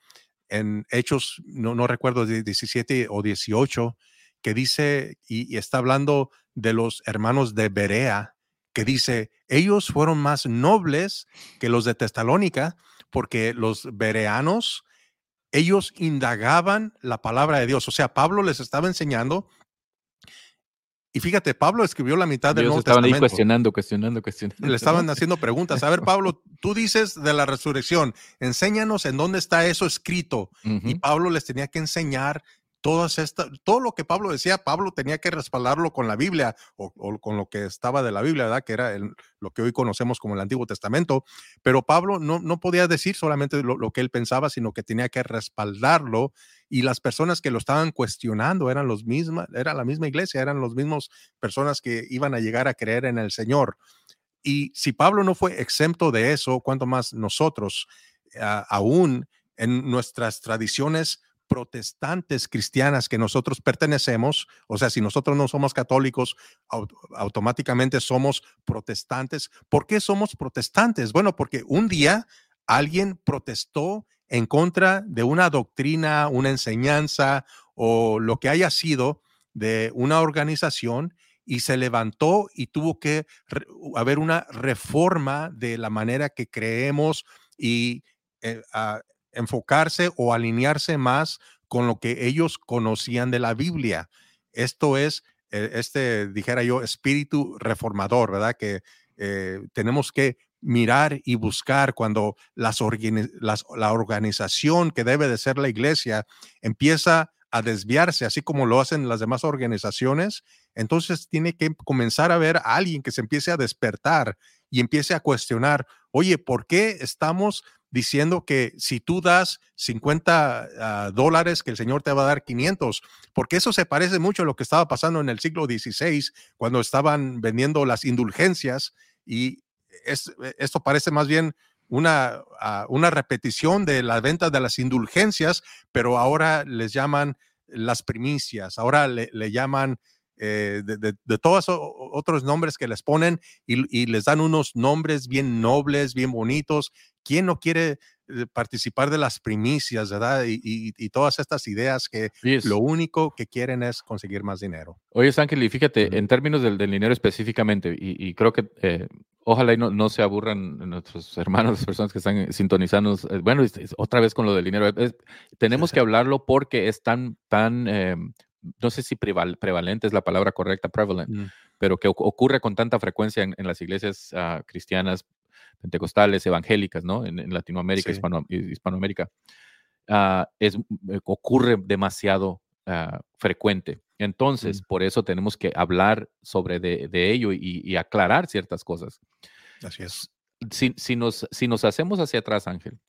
en Hechos, no, no recuerdo, de 17 o 18, que dice, y, y está hablando de los hermanos de Berea, que dice, ellos fueron más nobles que los de Tesalónica, porque los bereanos, ellos indagaban la palabra de Dios. O sea, Pablo les estaba enseñando. Y fíjate, Pablo escribió la mitad del Ellos Nuevo estaban ahí Testamento cuestionando, cuestionando, cuestionando. le estaban haciendo preguntas. A ver, Pablo, tú dices de la resurrección, enséñanos en dónde está eso escrito. Y. Pablo les tenía que enseñar todas estas, todo lo que Pablo decía, Pablo tenía que respaldarlo con la Biblia o, con lo que estaba de la Biblia, ¿verdad? Que era el- lo que hoy conocemos como el Antiguo Testamento. Pero Pablo no, no podía decir solamente lo, lo que él pensaba, sino que tenía que respaldarlo. Y las personas que lo estaban cuestionando eran los mismas, era la misma iglesia, eran los mismos personas que iban a llegar a creer en el Señor. Y si Pablo no fue exento de eso, cuánto más nosotros, aún en nuestras tradiciones protestantes cristianas que nosotros pertenecemos, o sea, si nosotros no somos católicos, au- automáticamente somos protestantes. ¿Por qué somos protestantes? Bueno, porque un día alguien protestó en contra de una doctrina, una enseñanza o lo que haya sido de una organización y se levantó y tuvo que haber una reforma de la manera que creemos y eh, enfocarse o alinearse más con lo que ellos conocían de la Biblia. Esto es, eh, este, dijera yo, espíritu reformador, ¿verdad? Que eh, tenemos que mirar y buscar cuando las las- la organización que debe de ser la iglesia empieza a desviarse, así como lo hacen las demás organizaciones, entonces tiene que comenzar a ver a alguien que se empiece a despertar y empiece a cuestionar, oye, ¿por qué estamos diciendo que si tú das 50 ah, dólares, que el Señor te va a dar 500? Porque eso se parece mucho a lo que estaba pasando en el siglo XVI, cuando estaban vendiendo las indulgencias y es- esto parece más bien una, ah, una repetición de la venta de las indulgencias, pero ahora les llaman las primicias, ahora le, le llaman eh, de, de- de todos o- otros nombres que les ponen y, y les dan unos nombres bien nobles, bien bonitos. ¿Quién no quiere eh, participar de las primicias, verdad? Y, y- y todas estas ideas que Yes. lo único que quieren es conseguir más dinero. Oye, Ángel, y fíjate, Ujú. en términos del, del dinero específicamente, y, creo que eh, ojalá y no, no se aburran nuestros hermanos, las personas que están sintonizando. eh, Bueno, otra vez con lo del dinero. es- tenemos que hablarlo porque es tan, tan, eh, no sé si preval- prevalente es la palabra correcta, prevalent, Mm. pero que oc- ocurre con tanta frecuencia en, en las iglesias ah, cristianas, pentecostales, evangélicas, ¿no? En, en Latinoamérica, Sí. Hispano- Hispanoamérica. Ah, es, eh, ocurre demasiado ah, frecuente. Entonces, Mm. por eso tenemos que hablar sobre de, de ello y, y aclarar ciertas cosas. Así es. Si, si nos, si nos hacemos hacia atrás, Ángel,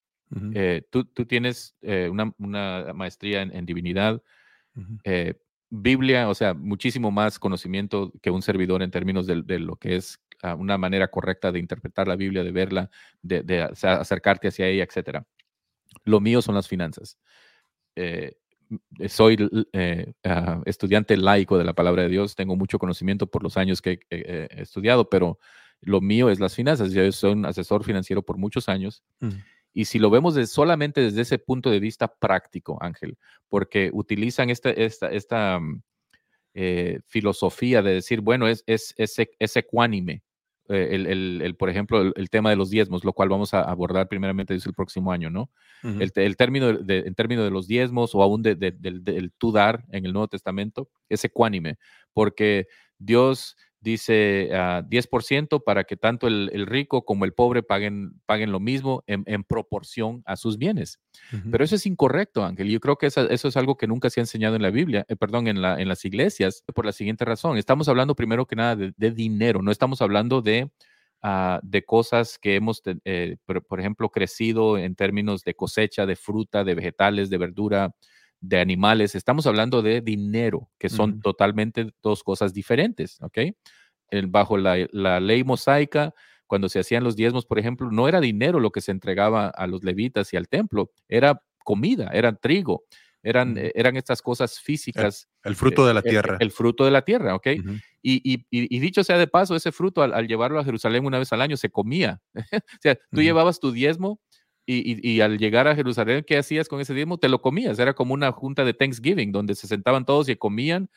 eh, tú, tú tienes eh, una, una maestría en, en divinidad, eh, Biblia, o sea, muchísimo más conocimiento que un servidor en términos de, de lo que es ah, una manera correcta de interpretar la Biblia, de verla, de, de ace- acercarte hacia ella, etcétera. Lo mío son las finanzas. Eh, soy eh, ah, estudiante laico de la palabra de Dios, tengo mucho conocimiento por los años que he he estudiado, pero lo mío es las finanzas. Yo soy un asesor financiero por muchos años Mm. Y si lo vemos de- solamente desde ese punto de vista práctico, Ángel, porque utilizan esta, esta, esta mm, eh, filosofía de decir, bueno, es, es, es, e- es ecuánime. eh, el, el- el, por ejemplo, el, el tema de los diezmos, lo cual vamos a abordar primeramente desde el próximo año, ¿no? Ujú. el, término de, de- en términos de los diezmos o aún de- de- del, del tú dar en el Nuevo Testamento es ecuánime, porque Dios dice ah, 10% para que tanto el, el rico como el pobre paguen, paguen lo mismo en, en proporción a sus bienes. Pero eso es incorrecto, Ángel. Yo creo que esa- eso es algo que nunca se ha enseñado en la Biblia, eh, perdón, en, la, en las iglesias, por la siguiente razón. Estamos hablando primero que nada de, de dinero, no estamos hablando de, ah, de cosas que hemos, eh, por, por ejemplo, crecido en términos de cosecha, de fruta, de vegetales, de verdura, de animales. Estamos hablando de dinero, que son totalmente dos cosas diferentes, ¿ok? El- bajo la, la ley mosaica, cuando se hacían los diezmos, por ejemplo, no era dinero lo que se entregaba a los levitas y al templo, era comida, era trigo, eran, eh, eran estas cosas físicas. El fruto de la eh, el- tierra. El, fruto de la tierra, ¿ok? Y, y- y- y dicho sea de paso, ese fruto al, al llevarlo a Jerusalén una vez al año se comía. o sea, tú llevabas tu diezmo y, al llegar a Jerusalén, ¿qué hacías con ese diezmo? Te lo comías. Era como una junta de Thanksgiving donde se sentaban todos y comían.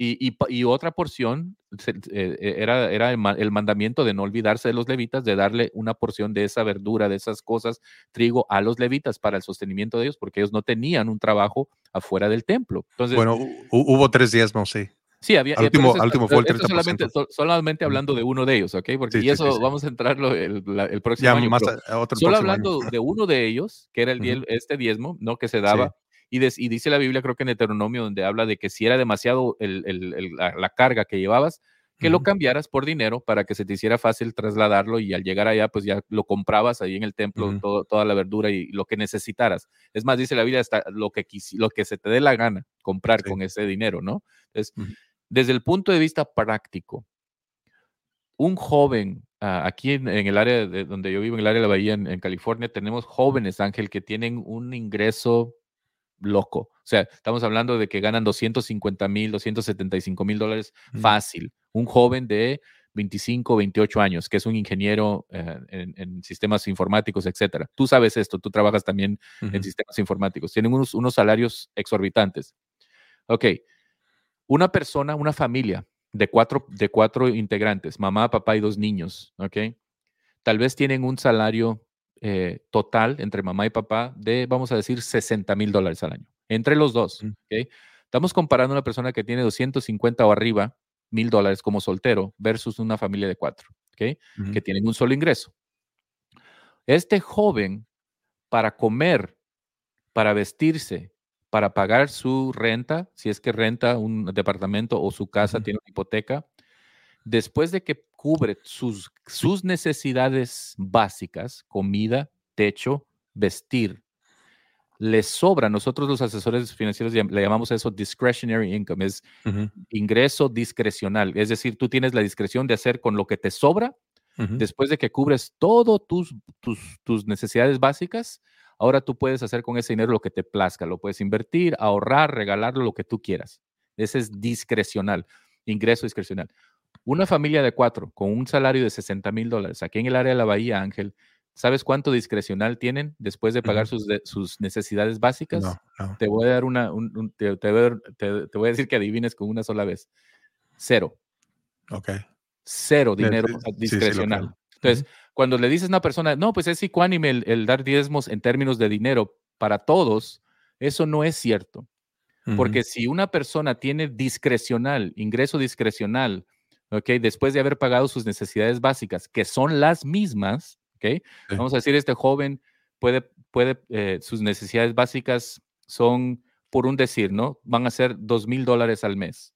Y, otra porción eh, eh, era, era el, ma- el mandamiento de no olvidarse de los levitas, de darle una porción de esa verdura, de esas cosas, trigo, a los levitas para el sostenimiento de ellos, porque ellos no tenían un trabajo afuera del templo. Bueno, hu- hubo tres diezmos, sí. Sí, había. Al último- eso al último fue el esto solamente, 30%. so- solamente Ujú. hablando de uno de ellos, ¿ok? Porque Sí, y eso sí, sí. vamos a entrarlo el, la- el próximo Ya año. más a, otro solo próximo año. hablando de uno de ellos, que era el Ujú. diel- este diezmo, ¿no? Que se daba. Y, des- y dice la Biblia, creo que en Deuteronomio, donde habla de que si era demasiado el- el- la, la carga que llevabas, que lo Ujú. cambiaras por dinero para que se te hiciera fácil trasladarlo y al llegar allá, pues ya lo comprabas ahí en el templo, Ujú. todo- toda la verdura y lo que necesitaras. Es más, dice la Biblia, hasta lo que, lo que se te dé la gana comprar con ese dinero, ¿no? Entonces. Desde el punto de vista práctico, un joven, ah, aquí en, en el área de donde yo vivo, en el área de la Bahía, en, en California, tenemos jóvenes, Ángel, que tienen un ingreso loco. O sea, estamos hablando de que ganan 250 mil, 275 mil dólares fácil. Un joven de 25, 28 años, que es un ingeniero eh, en, en sistemas informáticos, etcétera. Tú sabes esto, tú trabajas también en sistemas informáticos. Tienen unos, unos salarios exorbitantes. Ok, una persona, una familia de cuatro, de cuatro integrantes, mamá, papá y dos niños, ¿ok? Tal vez tienen un salario eh, total entre mamá y papá de, vamos a decir, 60 mil dólares al año, entre los dos, Mm. ¿ok? Estamos comparando a una persona que tiene 250 o arriba mil dólares como soltero versus una familia de cuatro, ¿ok? Que tienen un solo ingreso. Este joven, para comer, para vestirse, para pagar su renta, si es que renta un departamento o su casa tiene una hipoteca, después de que cubre sus, sus necesidades básicas, comida, techo, vestir, le sobra, nosotros los asesores financieros le llamamos eso discretionary income, es ingreso discrecional, es decir, tú tienes la discreción de hacer con lo que te sobra después de que cubres tus, tus, tus necesidades básicas, ahora tú puedes hacer con ese dinero lo que te plazca, lo puedes invertir, ahorrar, regalarlo, lo que tú quieras. Ese es discrecional, ingreso discrecional. Una familia de cuatro con un salario de 60 mil dólares aquí en el área de la Bahía, Ángel, ¿sabes cuánto discrecional tienen después de pagar sus, de- sus necesidades básicas? No, no. Te voy a dar una, un- un- te, te voy a dar- te- te voy a decir que adivines con una sola vez. Cero Ok. cero dinero sí, sí, sí, lo discrecional. creo. Cuando le dices a una persona, no, pues es ecuánime el, el dar diezmos en términos de dinero para todos, eso no es cierto. Porque si una persona tiene discrecional, ingreso discrecional, ¿ok? Después de haber pagado sus necesidades básicas, que son las mismas. Vamos a decir, este joven puede, puede, eh, sus necesidades básicas son, por un decir, ¿no? Van a ser dos mil dólares al mes.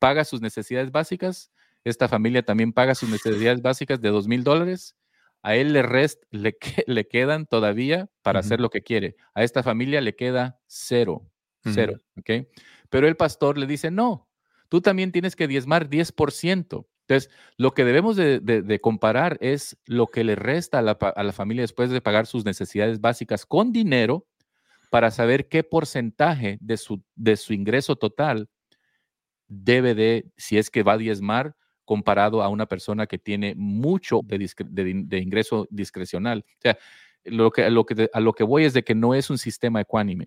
Paga sus necesidades básicas, esta familia también paga sus necesidades básicas de dos mil dólares. A él le, rest, le, le quedan todavía para hacer lo que quiere. A esta familia le queda cero, cero, ¿ok? Pero el pastor le dice, no, tú también tienes que diezmar 10%. Entonces, lo que debemos de, de- de comparar es lo que le resta a la, a la familia después de pagar sus necesidades básicas con dinero para saber qué porcentaje de su, de su ingreso total debe de, si es que va a diezmar, comparado a una persona que tiene mucho de, discre- de din- de ingreso discrecional. O sea, lo que, a, lo que, a lo que voy es de que no es un sistema ecuánime,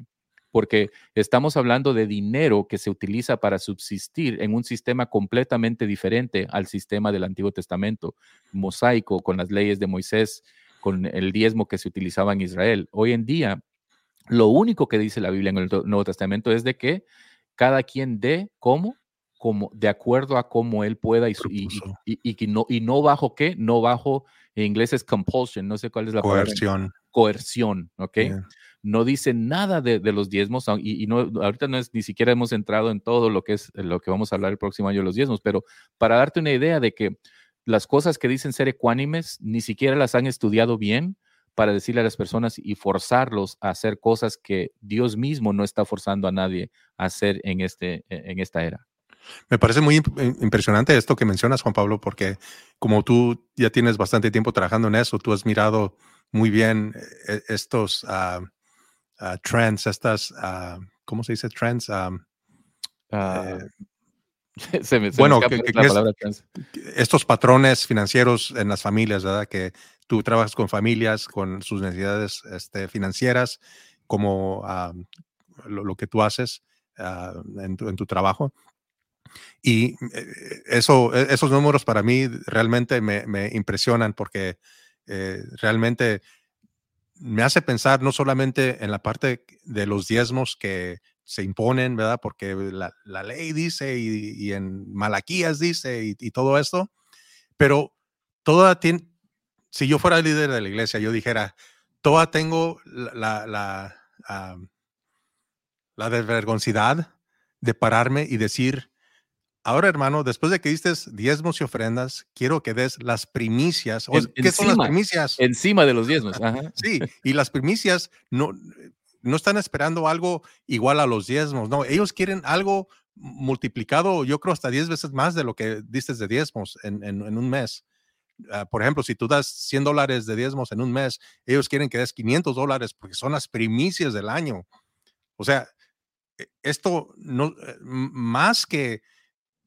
porque estamos hablando de dinero que se utiliza para subsistir en un sistema completamente diferente al sistema del Antiguo Testamento, mosaico, con las leyes de Moisés, con el diezmo que se utilizaba en Israel. Hoy en día, lo único que dice la Biblia en el Nuevo Testamento es de que cada quien dé como, como de acuerdo a cómo él pueda y, y, no, y no bajo qué, no bajo, en inglés es compulsion, no sé cuál es la palabra. Coerción. Coerción, ¿ok? Yeah. No dice nada de, de los diezmos y no, ahorita no es, ni siquiera hemos entrado en todo lo que es lo que vamos a hablar el próximo año de los diezmos, pero para darte una idea de que las cosas que dicen ser ecuánimes ni siquiera las han estudiado bien para decirle a las personas y forzarlos a hacer cosas que Dios mismo no está forzando a nadie a hacer en, este, en esta era. Me parece muy imp- im- impresionante esto que mencionas, Juan Pablo, porque como tú ya tienes bastante tiempo trabajando en eso, tú has mirado muy bien eh, estos ah, ah, trends, estas, ah, ¿cómo se dice trends? Eh, se me, se me bueno, que- que- es- trans. estos patrones financieros en las familias, ¿verdad? Que tú trabajas con familias, con sus necesidades este, financieras, como lo, lo que tú haces en, tu, en tu trabajo. Y eh, eso, e- esos números para mí realmente me, me impresionan porque eh, realmente me hace pensar no solamente en la parte de los diezmos que se imponen, ¿verdad? Porque la, la ley dice y, y en Malaquías dice y, y todo esto, pero toda tiene, si yo fuera el líder de la iglesia, yo dijera, toda tengo la, la, la, ah, la desvergonzidad de pararme y decir, ahora hermano, después de que diste diezmos y ofrendas, quiero que des las primicias. En- ¿Qué son las primicias? Encima de los diezmos. Ajá. Sí, y las primicias no, no están esperando algo igual a los diezmos, no, ellos quieren algo multiplicado, yo creo hasta 10 veces más de lo que diste de diezmos en, en- en un mes. Ah, por ejemplo, si tú das 100 dólares de diezmos en un mes, ellos quieren que des 500 dólares porque son las primicias del año. O sea, e- esto no, eh, más que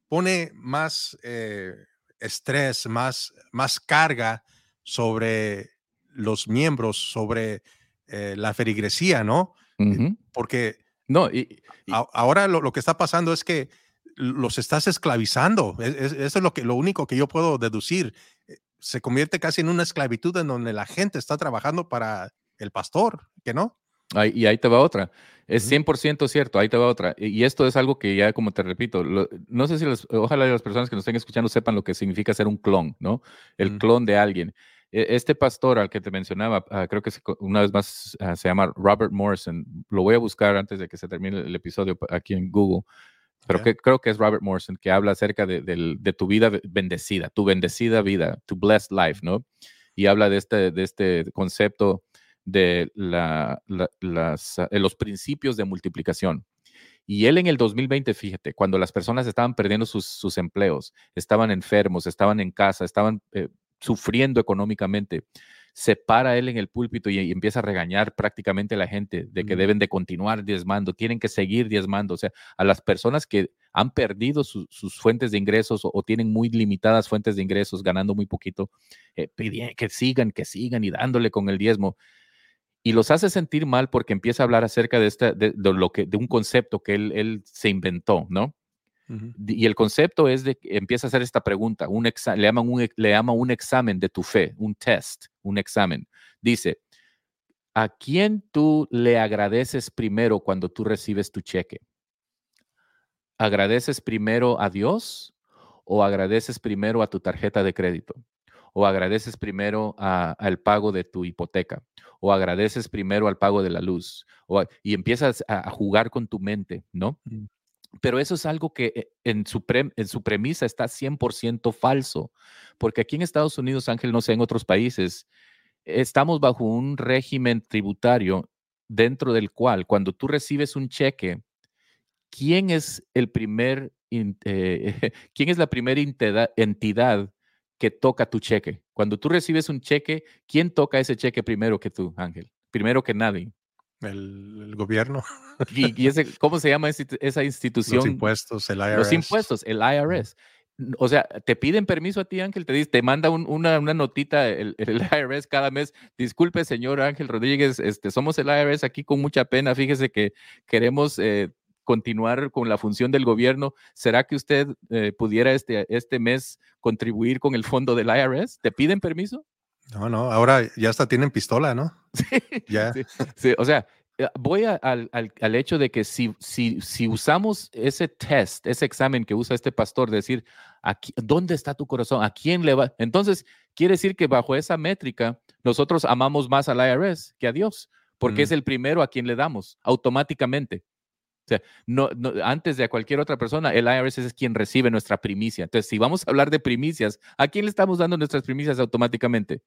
pone más eh, estrés, más, más carga sobre los miembros, sobre eh, la feligresía, ¿no? Ujú. Porque No, y, y- a- ahora lo, lo que está pasando es que los estás esclavizando. Es- es- eso es lo, que, lo único que yo puedo deducir. Eh, Se convierte casi en una esclavitud en donde la gente está trabajando para el pastor, ¿que no? Ahí- y ahí te va otra. Es Ujú. 100% cierto, ahí te va otra. Y esto es algo que ya, como te repito, lo- no sé si las, ojalá las personas que nos estén escuchando sepan lo que significa ser un clon, ¿no? El clon de alguien. e- este pastor al que te mencionaba, ah, creo que una vez más ah, se llama Robert Morrison. Lo voy a buscar antes de que se termine el episodio aquí en Google. Pero que, creo que es Robert Morrison que habla acerca de, de tu vida be- bendecida, tu bendecida vida, tu blessed life, ¿no? Y habla de este, de este concepto de la- la- las, de los principios de multiplicación. Y él en el 2020, fíjate, cuando las personas estaban perdiendo sus, sus empleos, estaban enfermos, estaban en casa, estaban eh, sufriendo económicamente, se para él en el púlpito y, y empieza a regañar prácticamente a la gente de que deben de continuar diezmando, tienen que seguir diezmando. O sea, a las personas que han perdido su- sus fuentes de ingresos o, o tienen muy limitadas fuentes de ingresos, ganando muy poquito, eh, pidi- que sigan, que sigan y dándole con el diezmo y los hace sentir mal porque empieza a hablar acerca de, esta, de, de lo que, de un concepto que él, él se inventó, ¿no? Y el concepto es de que empieza a hacer esta pregunta, un exa- le, llaman un, le llama un examen de tu fe, un test, un examen. Dice, ¿a quién tú le agradeces primero cuando tú recibes tu cheque? ¿Agradeces primero a Dios o agradeces primero a tu tarjeta de crédito? ¿O agradeces primero al pago de tu hipoteca? ¿O agradeces primero al pago de la luz? O y empiezas a, a jugar con tu mente, ¿no? Mm. Pero eso es algo que eh, en su, prem- en su premisa está 100% falso, porque aquí en Estados Unidos, Ángel, no sé, en otros países, estamos bajo un régimen tributario dentro del cual cuando tú recibes un cheque, ¿quién es el primer, in- eh, quién es la primera entidad, entidad que toca tu cheque? Cuando tú recibes un cheque, ¿quién toca ese cheque primero que tú, Ángel? Primero que nadie. El, el gobierno, ¿Y, y ese, cómo se llama esa los institución? impuestos, el IRS. Los impuestos, el IRS. O sea, te piden permiso a ti, Ángel, te, dice, te manda un- una, una notita el, el IRS cada mes. Disculpe, señor Ángel Rodríguez, este, somos el IRS aquí con mucha pena. Fíjese que queremos eh, continuar con la función del gobierno. ¿Será que usted eh, pudiera este, este mes contribuir con el fondo del IRS? ¿Te piden permiso? No, no, ahora ya hasta tienen pistola, ¿no? Ya. Sí, sí, o sea, eh, voy a- al, al- al hecho de que si, si, si usamos ese test, ese examen que usa este pastor, decir, aquí, ¿dónde está tu corazón? ¿A quién le va? Entonces, quiere decir que bajo esa métrica, nosotros amamos más al IRS que a Dios, porque Mm. es el primero a quien le damos automáticamente. O sea, no, no- antes de a cualquier otra persona, el IRS es quien recibe nuestra primicia. Entonces, si vamos a hablar de primicias, ¿a quién le estamos dando nuestras primicias automáticamente?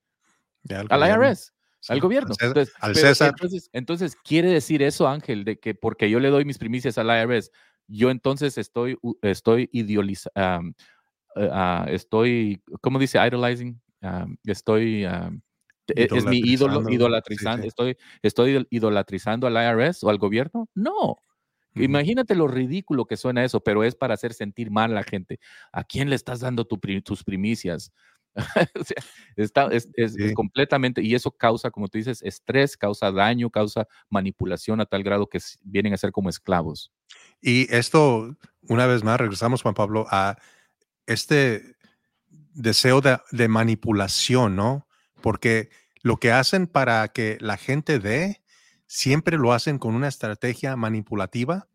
Al. IRS Sí, al gobierno. Al César. Entonces, al pero César. Entonces, entonces, quiere decir eso, Ángel, de que porque yo le doy mis primicias al IRS, yo entonces estoy, estoy idealizando, estoy, ¿cómo dice? Idolizing. um, estoy, um, es mi ídolo, Idolatrizando, sí, idolatrizando, sí. estoy, estoy idolatrizando al IRS o al gobierno. No. Imagínate lo ridículo que suena eso, pero es para hacer sentir mal a la gente. ¿A quién le estás dando tu tus primicias? O sea, está, es, es- es Sí. completamente, y eso causa, como tú dices, estrés, causa daño, causa manipulación a tal grado que vienen a ser como esclavos. Y esto, una vez más, regresamos, Juan Pablo, a este deseo de, de manipulación, ¿no? Porque lo que hacen para que la gente dé, siempre lo hacen con una estrategia manipulativa,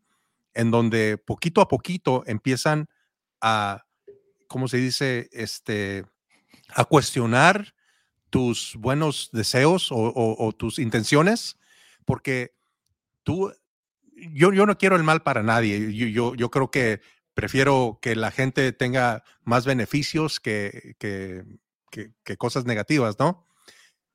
en donde poquito a poquito empiezan a, ¿cómo se dice? Este, a cuestionar tus buenos deseos o, tus intenciones, porque tú, yo, yo no quiero el mal para nadie. Yo, yo, creo que prefiero que la gente tenga más beneficios que- que cosas negativas, ¿no?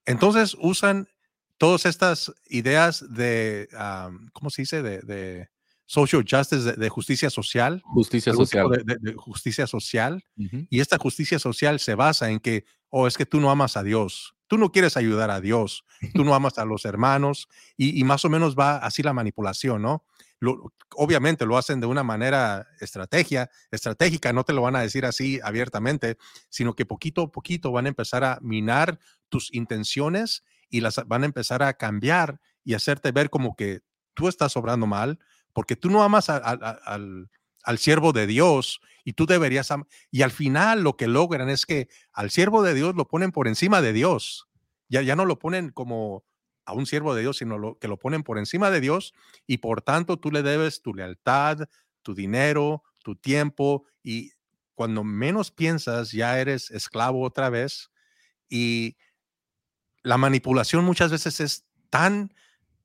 Entonces usan todas estas ideas de, am, ¿cómo se dice? De, de social justice, de, de justicia social. Justicia social. de- justicia social. Y esta justicia social se basa en que, oh, es que tú no amas a Dios, tú no quieres ayudar a Dios, tú no amas a los hermanos, y, y más o menos va así la manipulación, ¿no? Lo- obviamente lo hacen de una manera estrategia, estratégica, no te lo van a decir así abiertamente, sino que poquito a poquito van a empezar a minar tus intenciones y las van a empezar a cambiar y hacerte ver como que tú estás obrando mal, porque tú no amas a- al, al siervo de Dios y tú deberías am- y al final lo que logran es que al siervo de Dios lo ponen por encima de Dios. Ya, ya no lo ponen como a un siervo de Dios, sino lo, que lo ponen por encima de Dios y por tanto tú le debes tu lealtad, tu dinero, tu tiempo y cuando menos piensas ya eres esclavo otra vez y la manipulación muchas veces es tan,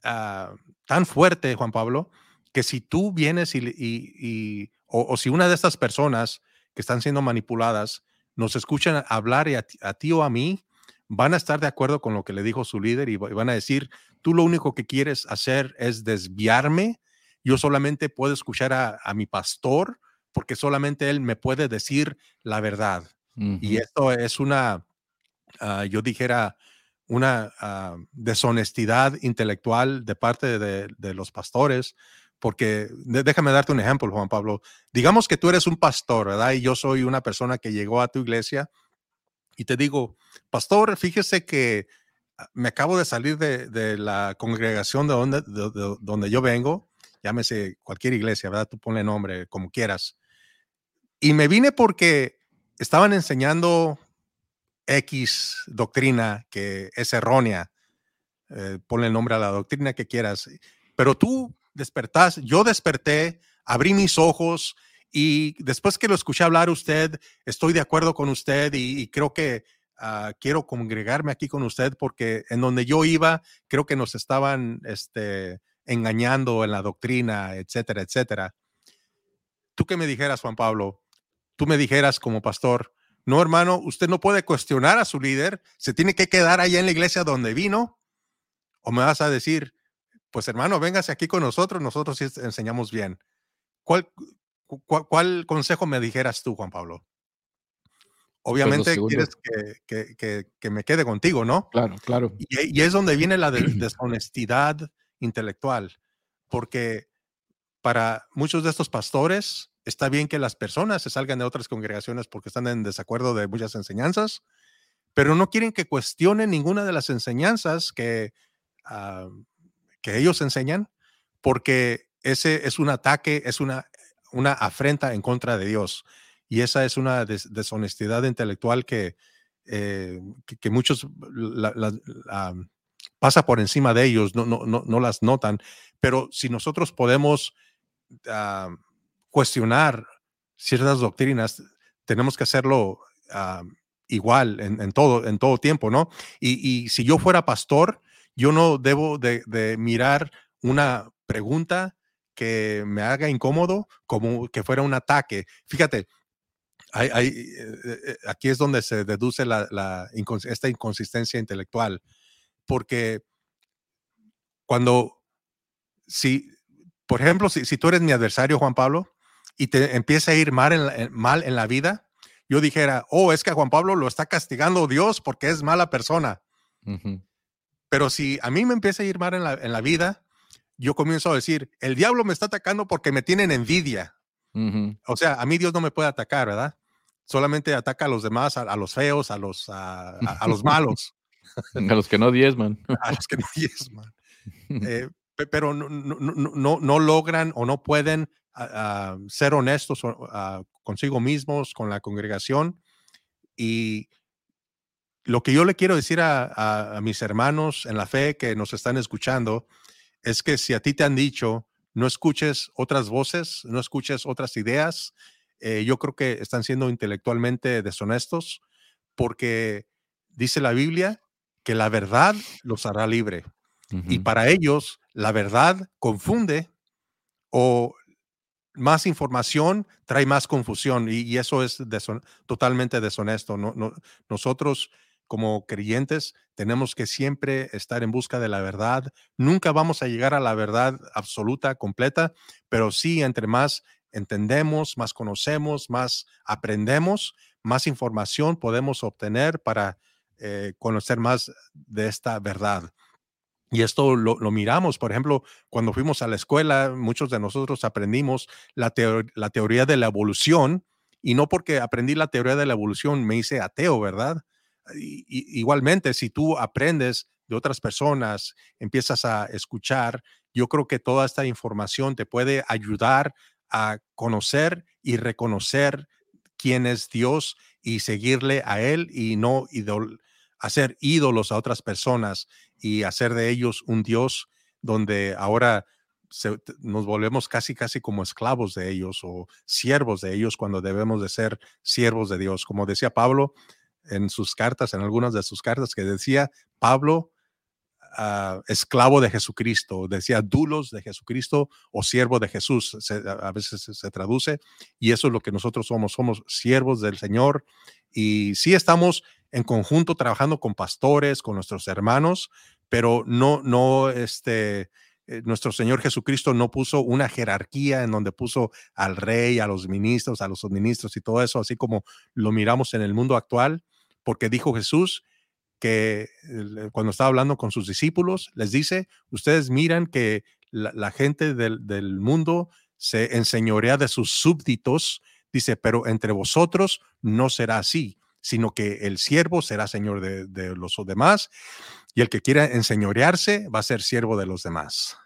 ah, tan fuerte, Juan Pablo, que si tú vienes y, y- y- o, o si una de estas personas que están siendo manipuladas nos escuchan hablar y a, ti- a ti o a mí, van a estar de acuerdo con lo que le dijo su líder y va- y van a decir, tú lo único que quieres hacer es desviarme, yo solamente puedo escuchar a, a mi pastor porque solamente él me puede decir la verdad. Y Ujú. esto es una, ah, yo dijera, una ah, deshonestidad intelectual de parte de, de los pastores, porque déjame darte un ejemplo, Juan Pablo. Digamos que tú eres un pastor, ¿verdad? Y yo soy una persona que llegó a tu iglesia y te digo, pastor, fíjese que ah, me acabo de salir de, de la congregación de donde, de- de donde yo vengo, llámese cualquier iglesia, ¿verdad? Tú ponle nombre como quieras. Y me vine porque estaban enseñando X doctrina que es errónea. eh, ponle el nombre a la doctrina que quieras. Pero tú despertás, yo desperté, abrí mis ojos y después que lo escuché hablar usted, estoy de acuerdo con usted y, creo que ah, quiero congregarme aquí con usted porque en donde yo iba, creo que nos estaban este, engañando en la doctrina, etcétera, etcétera. Tú que me dijeras, Juan Pablo, tú me dijeras como pastor, no, hermano, usted no puede cuestionar a su líder, se tiene que quedar allá en la iglesia donde vino. O me vas a decir, pues hermano, véngase aquí con nosotros, nosotros sí enseñamos bien. ¿Cuál, cu- cu- cuál consejo me dijeras tú, Juan Pablo? Obviamente segundo. quieres que, que- que- que me quede contigo, ¿no? Claro, claro. Y, y es donde viene la de- deshonestidad intelectual, porque para muchos de estos pastores está bien que las personas se salgan de otras congregaciones porque están en desacuerdo de muchas enseñanzas, pero no quieren que cuestionen ninguna de las enseñanzas que, ah, que ellos enseñan, porque ese es un ataque, es una, una afrenta en contra de Dios. Y esa es una des- deshonestidad intelectual que, eh, que, que muchos la- la- pasa por encima de ellos, no, no, no, no las notan. Pero si nosotros podemos ah, cuestionar ciertas doctrinas, tenemos que hacerlo ah, igual en, todo, en todo tiempo, ¿no? Y, si yo fuera pastor, yo no debo de, mirar una pregunta que me haga incómodo como que fuera un ataque. Fíjate, eh, eh, aquí es donde se deduce la, esta inconsistencia intelectual, porque cuando, si, por ejemplo, si, si tú eres mi adversario, Juan Pablo, y te empieza a ir mal en, la, en- mal en la vida, yo dijera, oh, es que a Juan Pablo lo está castigando Dios porque es mala persona. Pero si a mí me empieza a ir mal en la, en la vida, yo comienzo a decir, el diablo me está atacando porque me tienen envidia. O sea, a mí Dios no me puede atacar, ¿verdad? Solamente ataca a los demás, a, a los feos, a los, a, a- a los malos, A los que no diezman. a los que no diezman. Eh, pero no, no, no- no- logran o no pueden ah, ah, ser honestos ah, consigo mismos, con la congregación. Y lo que yo le quiero decir a, a- a mis hermanos en la fe que nos están escuchando es que si a ti te han dicho, no escuches otras voces, no escuches otras ideas, eh, yo creo que están siendo intelectualmente deshonestos porque dice la Biblia que la verdad los hará libre. Y para ellos, la verdad confunde o más información trae más confusión y, eso es totalmente deshonesto. No, no- nosotros como creyentes tenemos que siempre estar en busca de la verdad. Nunca vamos a llegar a la verdad absoluta, completa, pero sí entre más entendemos, más conocemos, más aprendemos, más información podemos obtener para eh, conocer más de esta verdad. Y esto lo, lo miramos, por ejemplo, cuando fuimos a la escuela, muchos de nosotros aprendimos la, teo- la teoría de la evolución, y no porque aprendí la teoría de la evolución me hice ateo, ¿verdad? Igualmente, si tú aprendes de otras personas, empiezas a escuchar, yo creo que toda esta información te puede ayudar a conocer y reconocer quién es Dios y seguirle a Él y no hacer ídolos a otras personas y hacer de ellos un Dios donde ahora nos volvemos casi, casi como esclavos de ellos o siervos de ellos cuando debemos de ser siervos de Dios. Como decía Pablo, en sus cartas, en algunas de sus cartas, que decía Pablo, ah, esclavo de Jesucristo, decía dulos de Jesucristo o siervo de Jesús, a veces se, se traduce, y eso es lo que nosotros somos, somos siervos del Señor, y sí estamos en conjunto trabajando con pastores, con nuestros hermanos, pero no, no, este, eh, nuestro Señor Jesucristo no puso una jerarquía en donde puso al rey, a los ministros, a los subministros y todo eso, así como lo miramos en el mundo actual, porque dijo Jesús que eh, cuando estaba hablando con sus discípulos, les dice, ustedes miran que la, gente del mundo se enseñorea de sus súbditos, dice, pero entre vosotros no será así, sino que el siervo será señor de, de los demás y el que quiera enseñorearse va a ser siervo de los demás.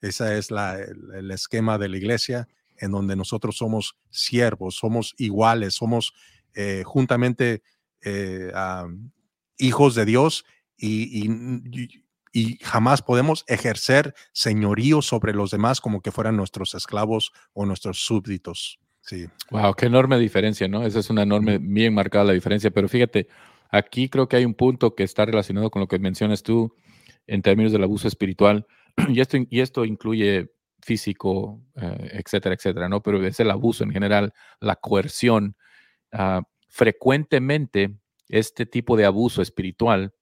Ese es la, el, esquema de la iglesia en donde nosotros somos siervos, somos iguales, somos eh, juntamente eh, am, hijos de Dios y- y jamás podemos ejercer señorío sobre los demás como que fueran nuestros esclavos o nuestros súbditos. Sí. Wow, qué enorme diferencia, ¿no? Esa es una enorme, bien marcada la diferencia. Pero fíjate, aquí creo que hay un punto que está relacionado con lo que mencionas tú en términos del abuso espiritual. Y esto, y esto incluye físico, eh, etcétera, etcétera, ¿no? Pero es el abuso en general, la coerción. Ah, frecuentemente, este tipo de abuso espiritual,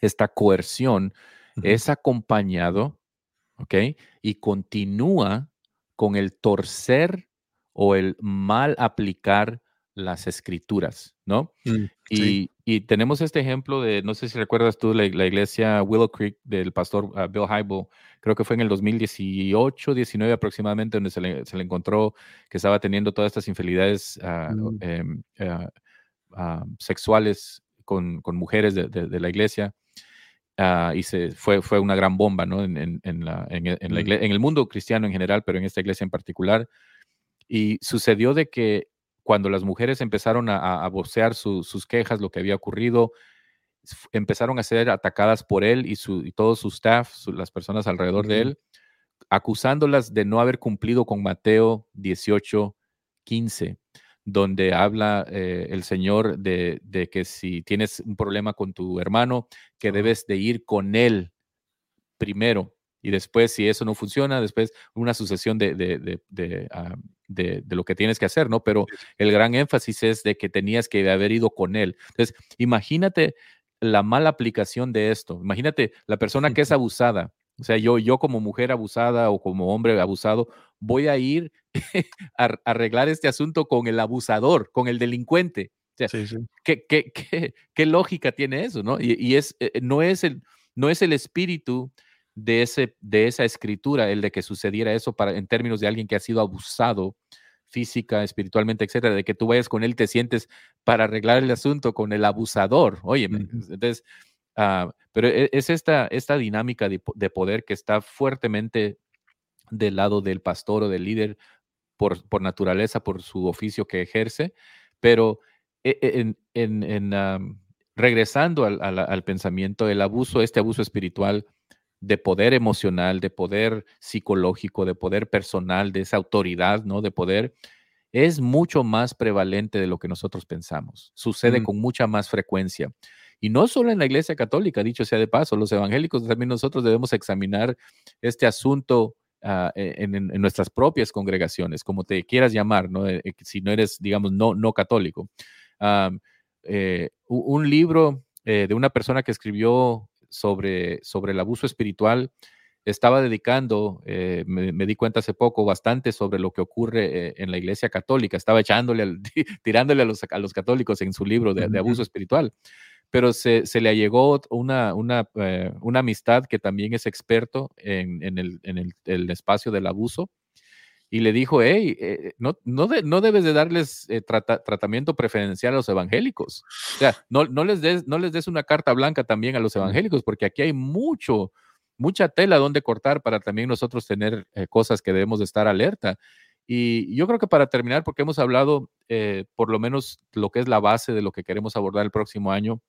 esta coerción, es acompañado, ¿ok? Y continúa con el torcer o el mal aplicar las escrituras, ¿no? Mm, Y, tenemos este ejemplo de, no sé si recuerdas tú, la, la iglesia Willow Creek del pastor ah, Bill Hybel, creo que fue en el 2018, 19 aproximadamente, donde se le, se le encontró que estaba teniendo todas estas infidelidades ah, Mm. em, ah, sexuales con, con mujeres de, de- de la iglesia. y se, fue, fue una gran bomba ¿no? en, en- en la, en, el- en la Mm. en el mundo cristiano en general, pero en esta iglesia en particular. Y sucedió de que cuando las mujeres empezaron a, a- vocear su- sus quejas, lo que había ocurrido, empezaron a ser atacadas por él y, su, y todo su staff, su- las personas alrededor de él, acusándolas de no haber cumplido con Mateo 18, 15, donde habla eh, el Señor de, de que si tienes un problema con tu hermano, que debes de ir con él primero y después, si eso no funciona, después una sucesión de, de, de, de, ah, de- lo que tienes que hacer, ¿no? Pero el gran énfasis es de que tenías que haber ido con él. Entonces, imagínate la mala aplicación de esto. Imagínate la persona que es abusada. O sea, yo, yo como mujer abusada o como hombre abusado, voy a ir a arreglar este asunto con el abusador, con el delincuente. O sea, Sí, sí. ¿qué, qué, qué, qué lógica tiene eso, no? Y, y es, eh, no, es el, no es el espíritu de, ese, de esa escritura el de que sucediera eso para, en términos de alguien que ha sido abusado física, espiritualmente, etcétera, de que tú vayas con él, te sientes para arreglar el asunto con el abusador. Oye, entonces, ah, pero e- es esta, esta dinámica de, po- de poder que está fuertemente del lado del pastor o del líder por, por naturaleza, por su oficio que ejerce, pero e- e- en, en- regresando al, al- al pensamiento, el abuso, este abuso espiritual de poder emocional, de poder psicológico, de poder personal, de esa autoridad, ¿no? De poder, es mucho más prevalente de lo que nosotros pensamos. Sucede Mm. con mucha más frecuencia. Y no solo en la Iglesia Católica, dicho sea de paso, los evangélicos también nosotros debemos examinar este asunto ah, e- en, en- nuestras propias congregaciones, como te quieras llamar, ¿no? Eh, eh, si no eres, digamos, no, no católico. Eh, un libro eh, de una persona que escribió sobre, sobre el abuso espiritual estaba dedicando, eh, me, me di cuenta hace poco, bastante sobre lo que ocurre eh, en la iglesia católica. Estaba echándole, al- tirándole a los, a los católicos en su libro de, de abuso espiritual. Pero se, se le allegó una, una, eh, una amistad que también es experto en, en el, en el- el espacio del abuso y le dijo, hey, eh, no, no, de- no debes de darles eh, trata- tratamiento preferencial a los evangélicos. O sea, no, no, les des, no les des una carta blanca también a los evangélicos, porque aquí hay mucho, mucha tela donde cortar para también nosotros tener eh, cosas que debemos de estar alerta. Y yo creo que para terminar, porque hemos hablado eh, por lo menos lo que es la base de lo que queremos abordar el próximo año,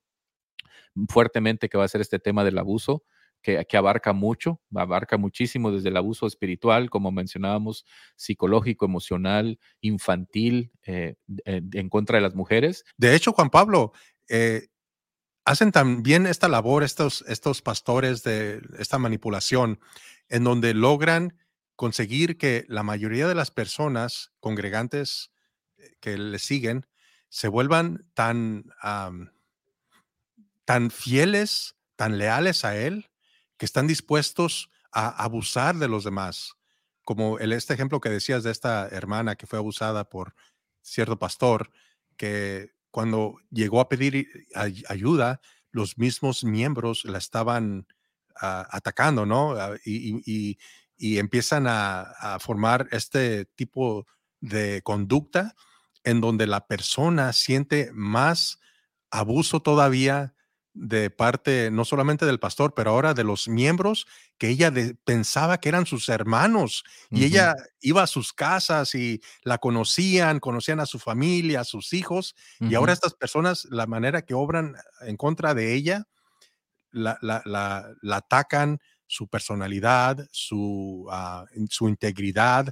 fuertemente que va a ser este tema del abuso, que, abarca mucho, abarca muchísimo desde el abuso espiritual, como mencionábamos, psicológico, emocional, infantil, eh, en, en contra de las mujeres. De hecho, Juan Pablo, eh, hacen también esta labor estos, estos pastores de esta manipulación en donde logran conseguir que la mayoría de las personas congregantes eh, que le siguen se vuelvan tan, tan fieles, tan leales a él, que están dispuestos a abusar de los demás. Como el, este ejemplo que decías de esta hermana que fue abusada por cierto pastor, que cuando llegó a pedir ayuda, los mismos miembros la estaban ah, atacando, ¿no? Ah, y, empiezan a formar este tipo de conducta en donde la persona siente más abuso todavía de parte no solamente del pastor, pero ahora de los miembros que ella de- pensaba que eran sus hermanos y ella iba a sus casas y la conocían, conocían a su familia, a sus hijos y ahora estas personas, la manera que obran en contra de ella, la, la- la- la atacan su personalidad, su, ah, su integridad.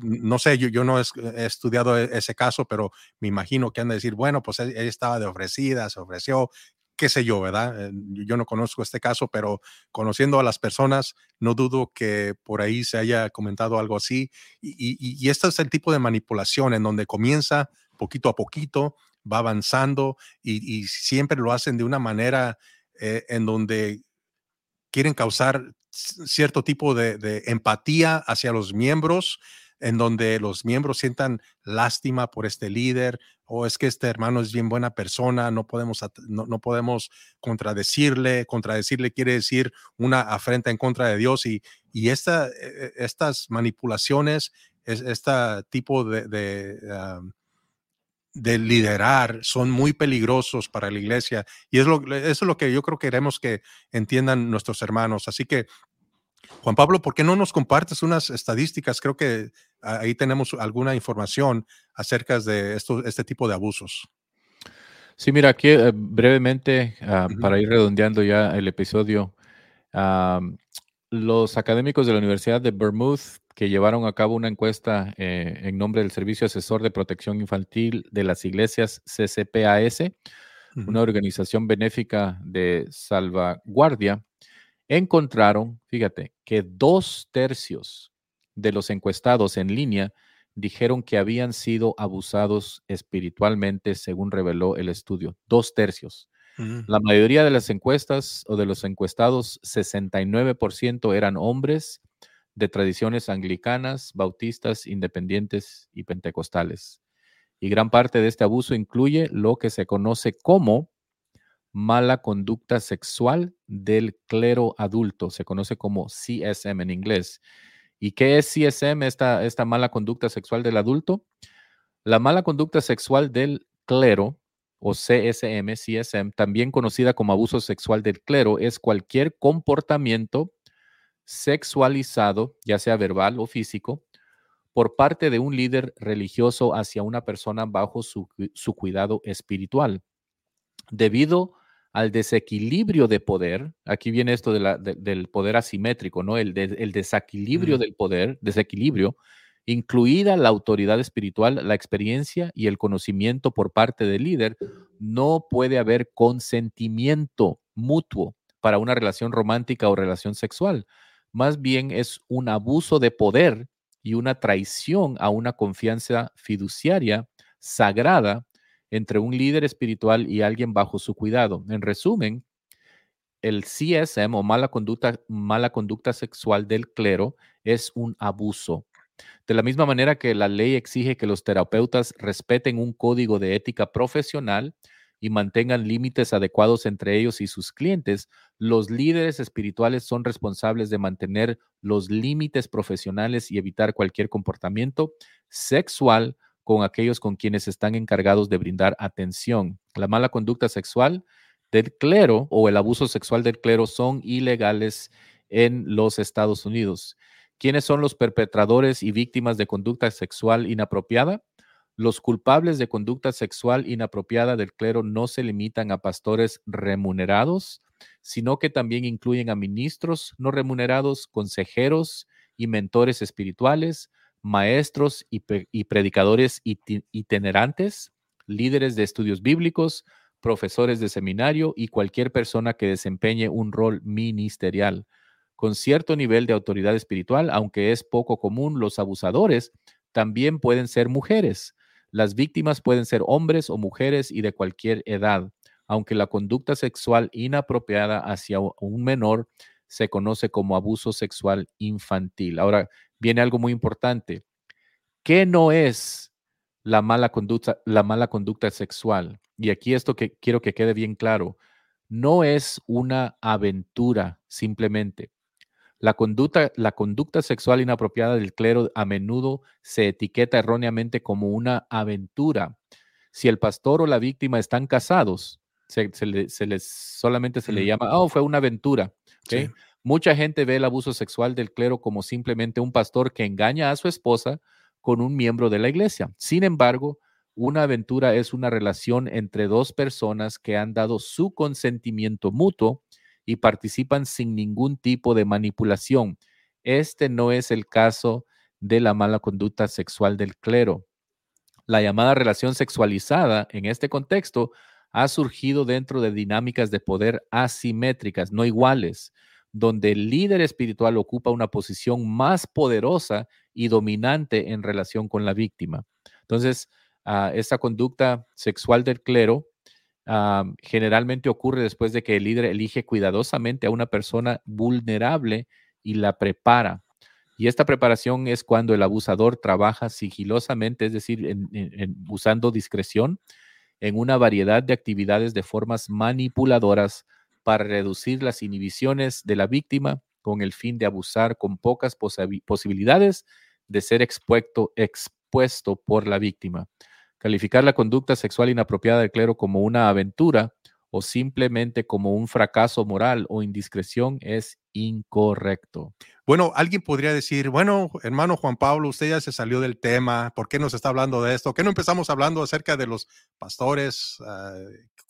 No sé, yo, yo no he, he estudiado e- ese caso, pero me imagino que han de decir, bueno, pues e- ella estaba de ofrecida, se ofreció, qué sé yo, ¿verdad? Eh, Yo no conozco este caso, pero conociendo a las personas, no dudo que por ahí se haya comentado algo así. Y, este es el tipo de manipulación en donde comienza poquito a poquito, va avanzando y, siempre lo hacen de una manera eh, en donde quieren causar cierto tipo de empatía hacia los miembros, en donde los miembros sientan lástima por este líder, o es que este hermano es bien buena persona, no podemos, no, no podemos contradecirle, contradecirle quiere decir una afrenta en contra de Dios, y, y esta, eh, eh, estas manipulaciones, es, este tipo de, de, um, de liderar son muy peligrosos para la iglesia y es lo, eso es lo que yo creo que queremos que entiendan nuestros hermanos. Así que, Juan Pablo, ¿por qué no nos compartes unas estadísticas? Creo que ahí tenemos alguna información acerca de esto, este tipo de abusos. Sí, mira, aquí eh, brevemente, ah, para ir redondeando ya el episodio, los académicos de la Universidad de Vermouth que llevaron a cabo una encuesta eh, en nombre del Servicio Asesor de Protección Infantil de las Iglesias CCPAS, una organización benéfica de salvaguardia, encontraron, fíjate, que dos tercios de los encuestados en línea dijeron que habían sido abusados espiritualmente, según reveló el estudio. Dos tercios. Mm, La mayoría de las encuestas o de los encuestados, 69% eran hombres de tradiciones anglicanas, bautistas, independientes y pentecostales. Y gran parte de este abuso incluye lo que se conoce como mala conducta sexual del clero adulto. Se conoce como CSM en inglés. ¿Y qué es CSM, esta, esta mala conducta sexual del adulto? La mala conducta sexual del clero o CSM, CSM, también conocida como abuso sexual del clero, es cualquier comportamiento sexualizado, ya sea verbal o físico, por parte de un líder religioso hacia una persona bajo su, su cuidado espiritual. Debido al desequilibrio de poder, aquí viene esto de la- de- del poder asimétrico, ¿no? El, de- el desequilibrio Mm. del poder, desequilibrio, incluida la autoridad espiritual, la experiencia y el conocimiento por parte del líder, no puede haber consentimiento mutuo para una relación romántica o relación sexual. Más bien es un abuso de poder y una traición a una confianza fiduciaria sagrada entre un líder espiritual y alguien bajo su cuidado. En resumen, el CSM o mala conducta, mala conducta sexual del clero es un abuso. De la misma manera que la ley exige que los terapeutas respeten un código de ética profesional y mantengan límites adecuados entre ellos y sus clientes, los líderes espirituales son responsables de mantener los límites profesionales y evitar cualquier comportamiento sexual con aquellos con quienes están encargados de brindar atención. La mala conducta sexual del clero o el abuso sexual del clero son ilegales en los Estados Unidos. ¿Quiénes son los perpetradores y víctimas de conducta sexual inapropiada? Los culpables de conducta sexual inapropiada del clero no se limitan a pastores remunerados, sino que también incluyen a ministros no remunerados, consejeros y mentores espirituales, maestros y, predicadores iti- itinerantes, líderes de estudios bíblicos, profesores de seminario y cualquier persona que desempeñe un rol ministerial. Con cierto nivel de autoridad espiritual, aunque es poco común, los abusadores también pueden ser mujeres. Las víctimas pueden ser hombres o mujeres y de cualquier edad, aunque la conducta sexual inapropiada hacia un menor se conoce como abuso sexual infantil. Ahora viene algo muy importante. ¿Qué no es la mala conducta, la mala conducta sexual? Y aquí esto que quiero que quede bien claro. No es una aventura simplemente. La conducta, la conducta sexual inapropiada del clero a menudo se etiqueta erróneamente como una aventura. Si el pastor o la víctima están casados, se, se le- se les solamente se le Mm. llama, oh, fue una aventura. Sí. Mucha gente ve el abuso sexual del clero como simplemente un pastor que engaña a su esposa con un miembro de la iglesia. Sin embargo, una aventura es una relación entre dos personas que han dado su consentimiento mutuo y participan sin ningún tipo de manipulación. Este no es el caso de la mala conducta sexual del clero. La llamada relación sexualizada en este contexto ha surgido dentro de dinámicas de poder asimétricas, no iguales, donde el líder espiritual ocupa una posición más poderosa y dominante en relación con la víctima. Entonces, ah, esta conducta sexual del clero ah, generalmente ocurre después de que el líder elige cuidadosamente a una persona vulnerable y la prepara. Y esta preparación es cuando el abusador trabaja sigilosamente, es decir, en- usando discreción en una variedad de actividades de formas manipuladoras para reducir las inhibiciones de la víctima con el fin de abusar con pocas posibilidades de ser expuesto, por la víctima. Calificar la conducta sexual inapropiada del clero como una aventura o simplemente como un fracaso moral o indiscreción es incorrecto. Bueno, alguien podría decir, bueno, hermano Juan Pablo, usted ya se salió del tema, ¿por qué nos está hablando de esto? ¿Por qué no empezamos hablando acerca de los pastores, ah,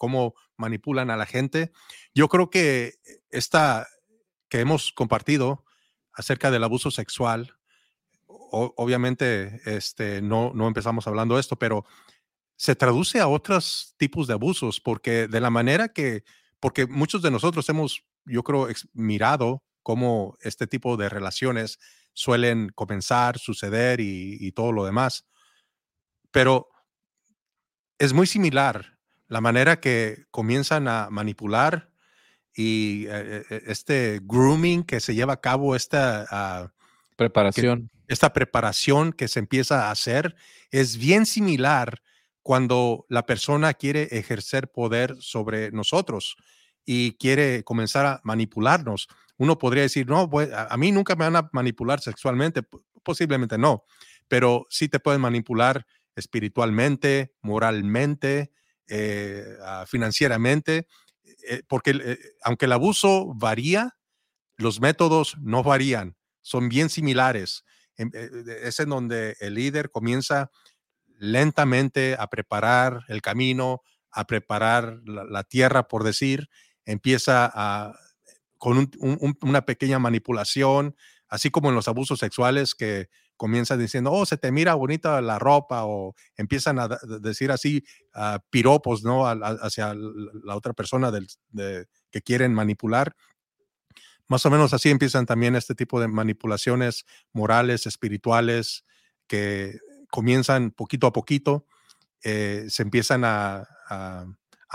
cómo manipulan a la gente? Yo creo que esta que hemos compartido acerca del abuso sexual, o- obviamente este, no, no empezamos hablando de esto, pero se traduce a otros tipos de abusos, porque de la manera que, porque muchos de nosotros hemos, yo creo, mirado cómo este tipo de relaciones suelen comenzar, suceder y, y todo lo demás. Pero es muy similar la manera que comienzan a manipular y eh, eh, este grooming que se lleva a cabo, esta, ah, Preparación. esta preparación que se empieza a hacer, es bien similar cuando la persona quiere ejercer poder sobre nosotros y quiere comenzar a manipularnos. Uno podría decir, no, pues, a mí nunca me van a manipular sexualmente, posiblemente no, pero sí te pueden manipular espiritualmente, moralmente, eh, ah, financieramente, eh, porque eh, aunque el abuso varía, los métodos no varían, son bien similares. Es en donde el líder comienza lentamente a preparar el camino, a preparar la, tierra, por decir, empieza con un- un- un- una pequeña manipulación, así como en los abusos sexuales que comienzan diciendo, oh, se te mira bonita la ropa, o empiezan a decir así ah, piropos, ¿no? Hacia la otra persona del- de- que quieren manipular. Más o menos así empiezan también este tipo de manipulaciones morales, espirituales, que comienzan poquito a poquito, eh, se empiezan a, a-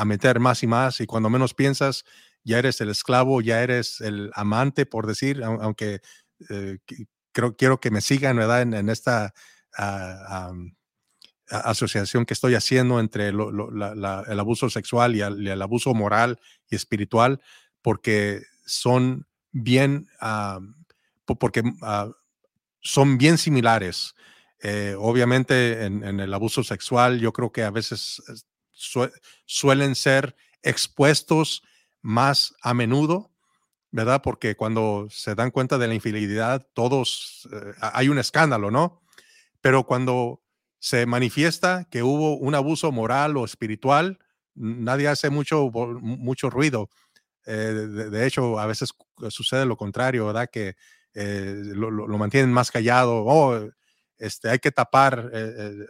meter más y más, y cuando menos piensas, ya eres el esclavo, ya eres el amante, por decir, au- aunque eh, quiero que me sigan. En, esta a- asociación que estoy haciendo entre el abuso sexual y el, abuso moral y espiritual, porque son bien, ah, po- porque ah, son bien similares. Eh, obviamente en, el abuso sexual yo creo que a veces eh, sue- suelen ser expuestos más a menudo, ¿verdad? Porque cuando se dan cuenta de la infidelidad, todos, eh, ha- hay un escándalo, ¿no? Pero cuando se manifiesta que hubo un abuso moral o espiritual, nadie hace mucho, mucho ruido. Eh, de, de hecho, a veces sucede lo contrario, ¿verdad? Que eh, lo, lo- mantienen más callado. Oh, este, hay que tapar eh, eh,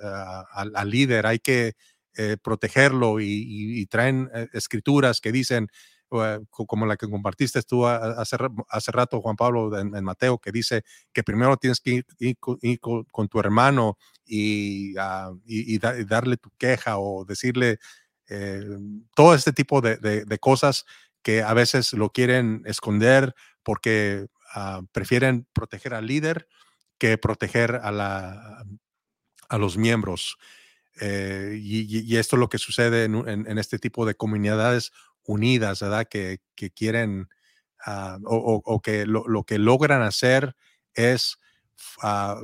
al, líder, hay que eh, protegerlo y, y- y traen escrituras que dicen, como la que compartiste tú hace, hace rato, Juan Pablo, en, en Mateo, que dice que primero tienes que ir, ir ir co- con, tu hermano y, ah, y- y da- y darle tu queja o decirle eh, todo este tipo de, de- de cosas que a veces lo quieren esconder porque ah, prefieren proteger al líder que proteger a, la, a los miembros. Eh, y, y- esto es lo que sucede en, en- en este tipo de comunidades unidas, ¿verdad? Que, que quieren ah, o, o- que lo, lo que logran hacer es ah,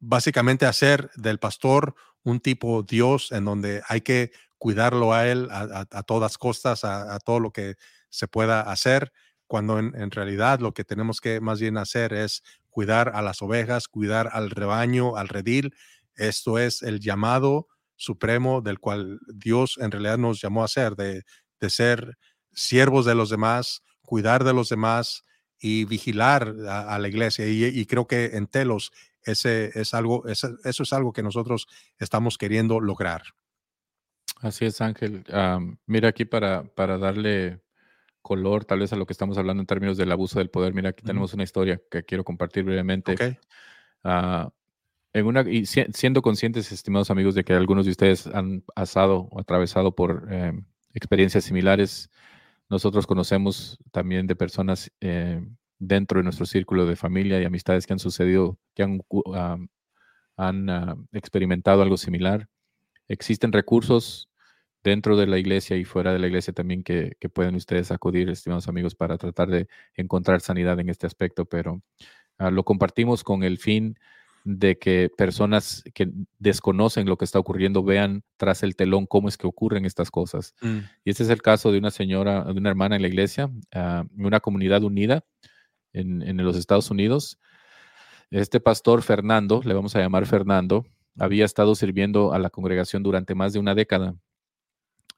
básicamente hacer del pastor un tipo Dios en donde hay que cuidarlo a él a, a- todas costas, a, a todo lo que se pueda hacer, cuando en, en realidad lo que tenemos que más bien hacer es cuidar a las ovejas, cuidar al rebaño, al redil. Esto es el llamado supremo del cual Dios en realidad nos llamó a ser, de, de ser siervos de los demás, cuidar de los demás y vigilar a, a la iglesia. Y, y creo que en Telos ese es algo, ese- eso es algo que nosotros estamos queriendo lograr. Así es, Ángel. Am, mira aquí para, para darle color tal vez a lo que estamos hablando en términos del abuso del poder. Mira, aquí tenemos una historia que quiero compartir brevemente. Ah, en una, y si- siendo conscientes, estimados amigos, de que algunos de ustedes han pasado o atravesado por eh, experiencias similares, nosotros conocemos también de personas eh, dentro de nuestro círculo de familia y amistades que han sucedido, que han, ah, experimentado algo similar. Existen recursos dentro de la iglesia y fuera de la iglesia también que, que pueden ustedes acudir, estimados amigos, para tratar de encontrar sanidad en este aspecto, pero ah, lo compartimos con el fin de que personas que desconocen lo que está ocurriendo vean tras el telón cómo es que ocurren estas cosas. Mm, Y este es el caso de una señora, de una hermana en la iglesia, en una comunidad unida en, en los Estados Unidos. Este pastor Fernando, le vamos a llamar Fernando, había estado sirviendo a la congregación durante más de una década.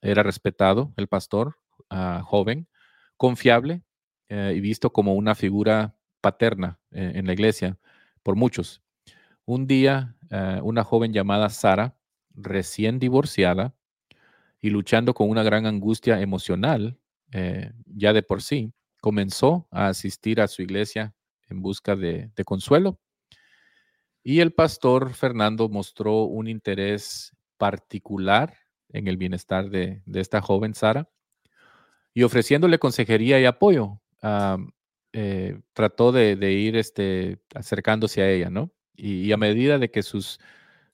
Era respetado el pastor, ah, joven, confiable eh, y visto como una figura paterna eh, en la iglesia por muchos. Un día, eh, una joven llamada Sara, recién divorciada y luchando con una gran angustia emocional, eh, ya de por sí, comenzó a asistir a su iglesia en busca de, consuelo. Y el pastor Fernando mostró un interés particular en el bienestar de, esta joven Sara y ofreciéndole consejería y apoyo. eh, trató de, de ir este, acercándose a ella, ¿no? Y, a medida de que sus,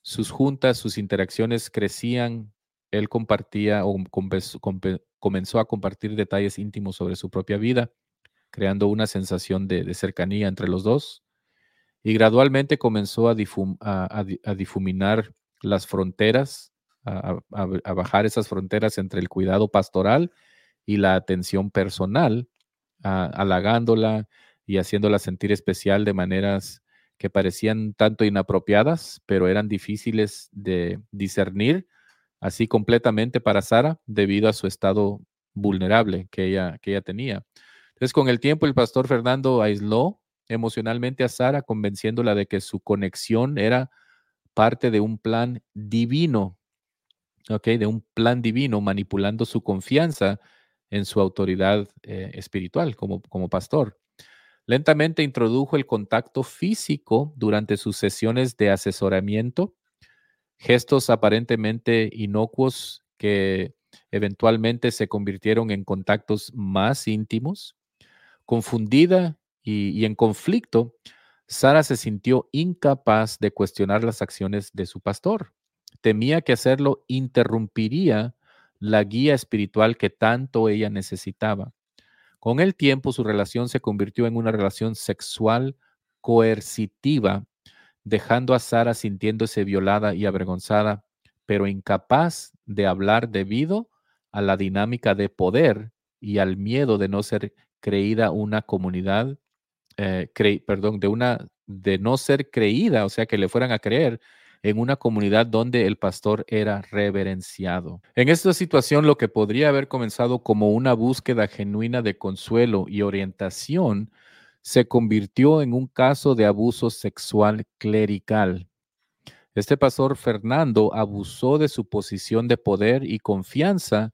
sus juntas, sus interacciones crecían, él compartía o comenzó a compartir detalles íntimos sobre su propia vida, creando una sensación de, cercanía entre los dos. Y gradualmente comenzó a, difum- a- a di- a difuminar las fronteras, a, bajar esas fronteras entre el cuidado pastoral y la atención personal, halagándola y haciéndola sentir especial de maneras que parecían tanto inapropiadas, pero eran difíciles de discernir así completamente para Sara debido a su estado vulnerable que ella, que ella tenía. Entonces, con el tiempo, el pastor Fernando aisló emocionalmente a Sara, convenciéndola de que su conexión era parte de un plan divino, ¿ok? De un plan divino, manipulando su confianza en su autoridad eh, espiritual como, como pastor. Lentamente introdujo el contacto físico durante sus sesiones de asesoramiento, gestos aparentemente inocuos que eventualmente se convirtieron en contactos más íntimos. Confundida y, en conflicto, Sara se sintió incapaz de cuestionar las acciones de su pastor. Temía que hacerlo interrumpiría la guía espiritual que tanto ella necesitaba. Con el tiempo, su relación se convirtió en una relación sexual coercitiva, dejando a Sara sintiéndose violada y avergonzada, pero incapaz de hablar debido a la dinámica de poder y al miedo de no ser creída una comunidad, eh, perdón, de una de no ser creída, o sea, que le fueran a creer en una comunidad donde el pastor era reverenciado. En esta situación, lo que podría haber comenzado como una búsqueda genuina de consuelo y orientación se convirtió en un caso de abuso sexual clerical. Este pastor Fernando abusó de su posición de poder y confianza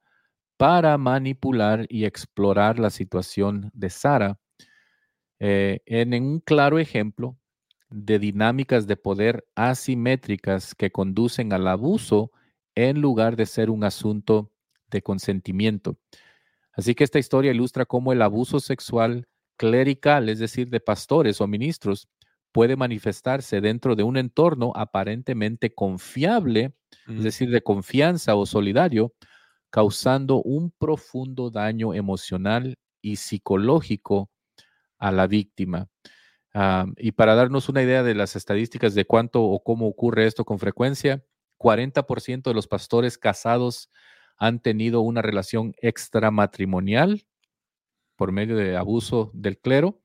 para manipular y explorar la situación de Sara eh, en un claro ejemplo de dinámicas de poder asimétricas que conducen al abuso en lugar de ser un asunto de consentimiento. Así que esta historia ilustra cómo el abuso sexual clerical, es decir, de pastores o ministros, puede manifestarse dentro de un entorno aparentemente confiable, es decir, de confianza o solidario, causando un profundo daño emocional y psicológico a la víctima. Ah, y para darnos una idea de las estadísticas de cuánto o cómo ocurre esto con frecuencia, 40% de los pastores casados han tenido una relación extramatrimonial por medio de abuso del clero,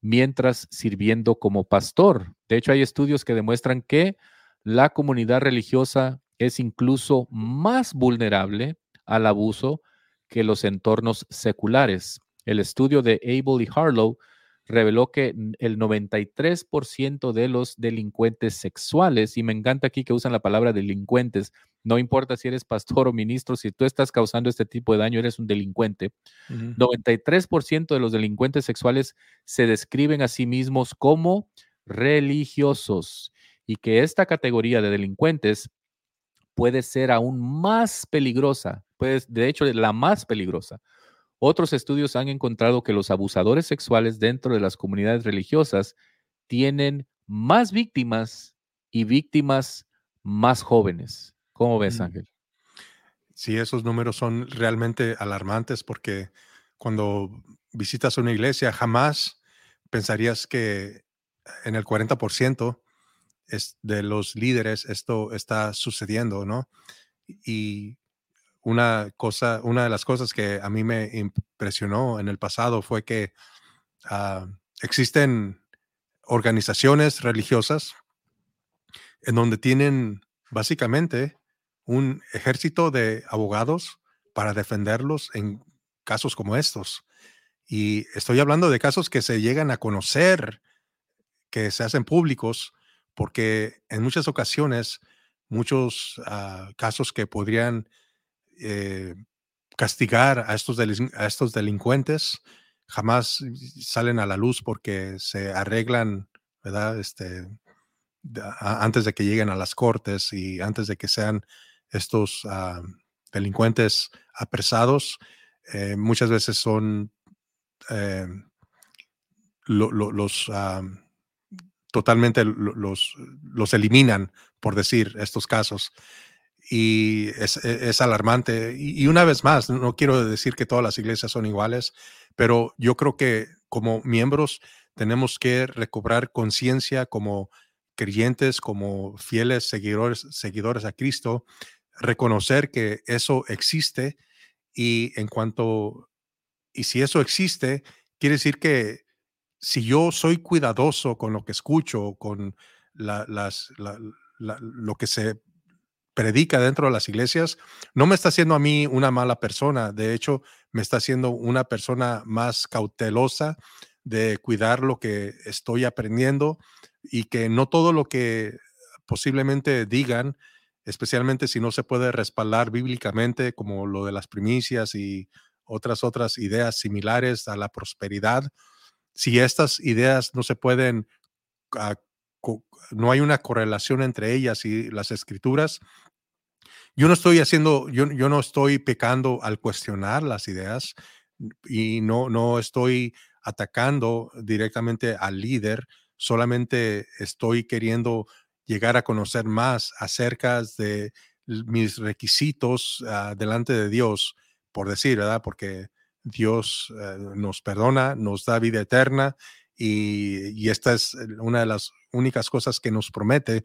mientras sirviendo como pastor. De hecho, hay estudios que demuestran que la comunidad religiosa es incluso más vulnerable al abuso que los entornos seculares. El estudio de Abel y Harlow reveló que el 93% de los delincuentes sexuales, y me encanta aquí que usan la palabra delincuentes, no importa si eres pastor o ministro, si tú estás causando este tipo de daño, eres un delincuente. 93% de los delincuentes sexuales se describen a sí mismos como religiosos y que esta categoría de delincuentes puede ser aún más peligrosa, pues de hecho la más peligrosa, otros estudios han encontrado que los abusadores sexuales dentro de las comunidades religiosas tienen más víctimas y víctimas más jóvenes. ¿Cómo ves, Mm. Ángel? Sí, esos números son realmente alarmantes porque cuando visitas una iglesia jamás pensarías que en el 40% es de los líderes esto está sucediendo, ¿no? Y una cosa, una de las cosas que a mí me impresionó en el pasado fue que ah, existen organizaciones religiosas en donde tienen básicamente un ejército de abogados para defenderlos en casos como estos. Y estoy hablando de casos que se llegan a conocer, que se hacen públicos, porque en muchas ocasiones, muchos ah, casos que podrían eh, castigar a estos, estos delincuentes jamás salen a la luz porque se arreglan, ¿verdad? Este, antes de que lleguen a las cortes y antes de que sean estos ah, delincuentes apresados, eh, muchas veces son eh, lo- lo- los ah, totalmente lo- los, los eliminan, por decir, estos casos. Y es, e- alarmante. Y, una vez más, no quiero decir que todas las iglesias son iguales, pero yo creo que como miembros tenemos que recobrar conciencia como creyentes, como fieles seguidores, seguidores a Cristo, reconocer que eso existe y en cuanto, y si eso existe, quiere decir que si yo soy cuidadoso con lo que escucho, con la- las, la- la- lo que se predica dentro de las iglesias, no me está haciendo a mí una mala persona. De hecho, me está haciendo una persona más cautelosa de cuidar lo que estoy aprendiendo y que no todo lo que posiblemente digan, especialmente si no se puede respaldar bíblicamente, como lo de las primicias y otras otras ideas similares a la prosperidad, si estas ideas no se pueden, ah, no hay una correlación entre ellas y las escrituras, yo no estoy haciendo, yo, yo no estoy pecando al cuestionar las ideas y no, no estoy atacando directamente al líder, solamente estoy queriendo llegar a conocer más acerca de mis requisitos ah, delante de Dios, por decir, ¿verdad? Porque Dios eh, nos perdona, nos da vida eterna y, y esta es una de las únicas cosas que nos promete.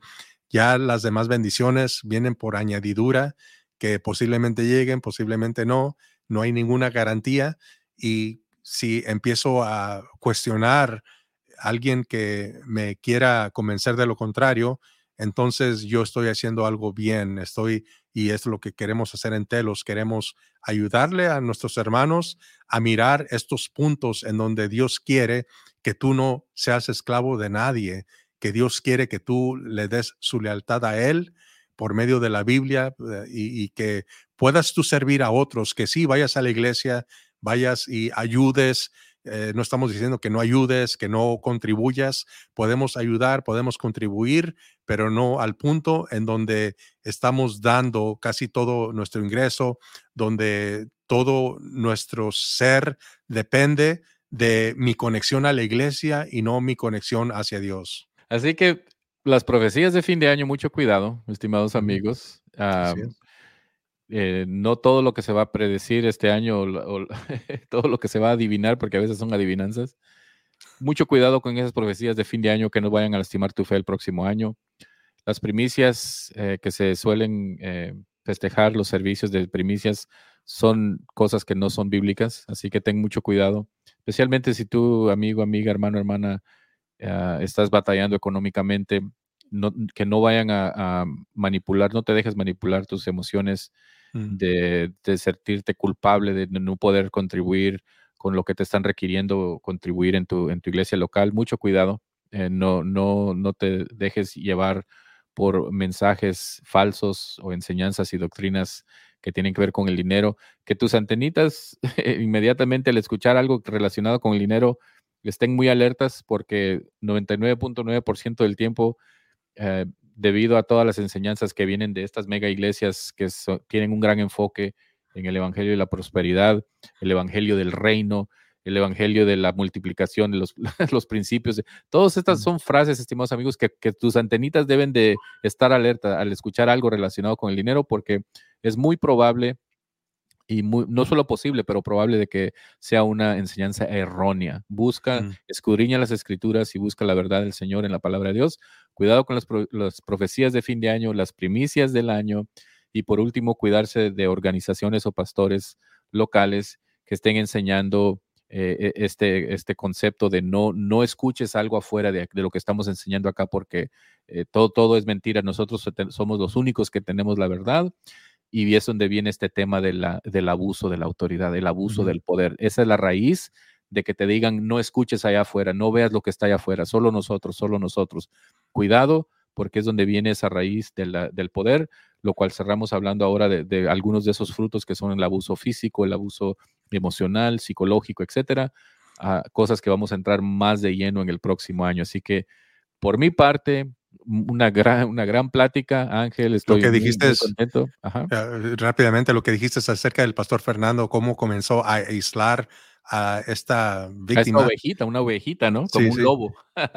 Ya las demás bendiciones vienen por añadidura, que posiblemente lleguen, posiblemente no, no hay ninguna garantía. Y si empiezo a cuestionar a alguien que me quiera convencer de lo contrario, entonces yo estoy haciendo algo bien, estoy, y es lo que queremos hacer en Telos, queremos ayudarle a nuestros hermanos a mirar estos puntos en donde Dios quiere que tú no seas esclavo de nadie, que Dios quiere que tú le des su lealtad a Él por medio de la Biblia eh, y, que puedas tú servir a otros, que sí vayas a la iglesia, vayas y ayudes. eh, no estamos diciendo que no ayudes, que no contribuyas. Podemos ayudar, podemos contribuir, pero no al punto en donde estamos dando casi todo nuestro ingreso, donde todo nuestro ser depende de mi conexión a la iglesia y no mi conexión hacia Dios. Así que las profecías de fin de año, mucho cuidado, estimados amigos. Es. eh, no todo lo que se va a predecir este año o, todo lo que se va a adivinar, porque a veces son adivinanzas. Mucho cuidado con esas profecías de fin de año que no vayan a lastimar tu fe el próximo año. Las primicias eh, que se suelen eh, festejar, los servicios de primicias, son cosas que no son bíblicas, así que ten mucho cuidado, especialmente si tú, amigo, amiga, hermano, hermana, ah, estás batallando económicamente, no- que no vayan a, a manipular, no te dejes manipular tus emociones Mm. de, de sentirte culpable, de no poder contribuir con lo que te están requiriendo contribuir en tu, en tu iglesia local. Mucho cuidado, eh, no, no, no te dejes llevar por mensajes falsos o enseñanzas y doctrinas que tienen que ver con el dinero, que tus antenitas inmediatamente al escuchar algo relacionado con el dinero estén muy alertas porque 99.9% del tiempo eh, debido a todas las enseñanzas que vienen de estas mega iglesias que so- tienen un gran enfoque en el Evangelio de la Prosperidad, el Evangelio del Reino, el Evangelio de la multiplicación, de los, los principios. Todas estas son frases, estimados amigos, que, que tus antenitas deben de estar alerta al escuchar algo relacionado con el dinero porque es muy probable y muy- no solo posible, pero probable de que sea una enseñanza errónea. Busca, Mm. escudriña las escrituras y busca la verdad del Señor en la palabra de Dios. Cuidado con las, pro- las profecías de fin de año, las primicias del año y por último, cuidarse de organizaciones o pastores locales que estén enseñando eh, e- este, este concepto de no, no escuches algo afuera de, de lo que estamos enseñando acá porque eh, todo, todo es mentira. Nosotros somos los únicos que tenemos la verdad y es donde viene este tema de la, del abuso de la autoridad, el abuso del poder. Esa es la raíz de que te digan no escuches allá afuera, no veas lo que está allá afuera, solo nosotros, solo nosotros. Cuidado, porque es donde viene esa raíz de la- del poder, lo cual cerramos hablando ahora de, de algunos de esos frutos que son el abuso físico, el abuso emocional, psicológico, etcétera, a cosas que vamos a entrar más de lleno en el próximo año. Así que, por mi parte, una gran, una gran plática, Ángel, estoy que muy- dijiste muy contento. Ajá. Eh, rápidamente lo que dijiste es acerca del pastor Fernando, cómo comenzó a aislar a esta A esta víctima. ovejita, una ovejita, ¿no? Como Sí, un sí. lobo.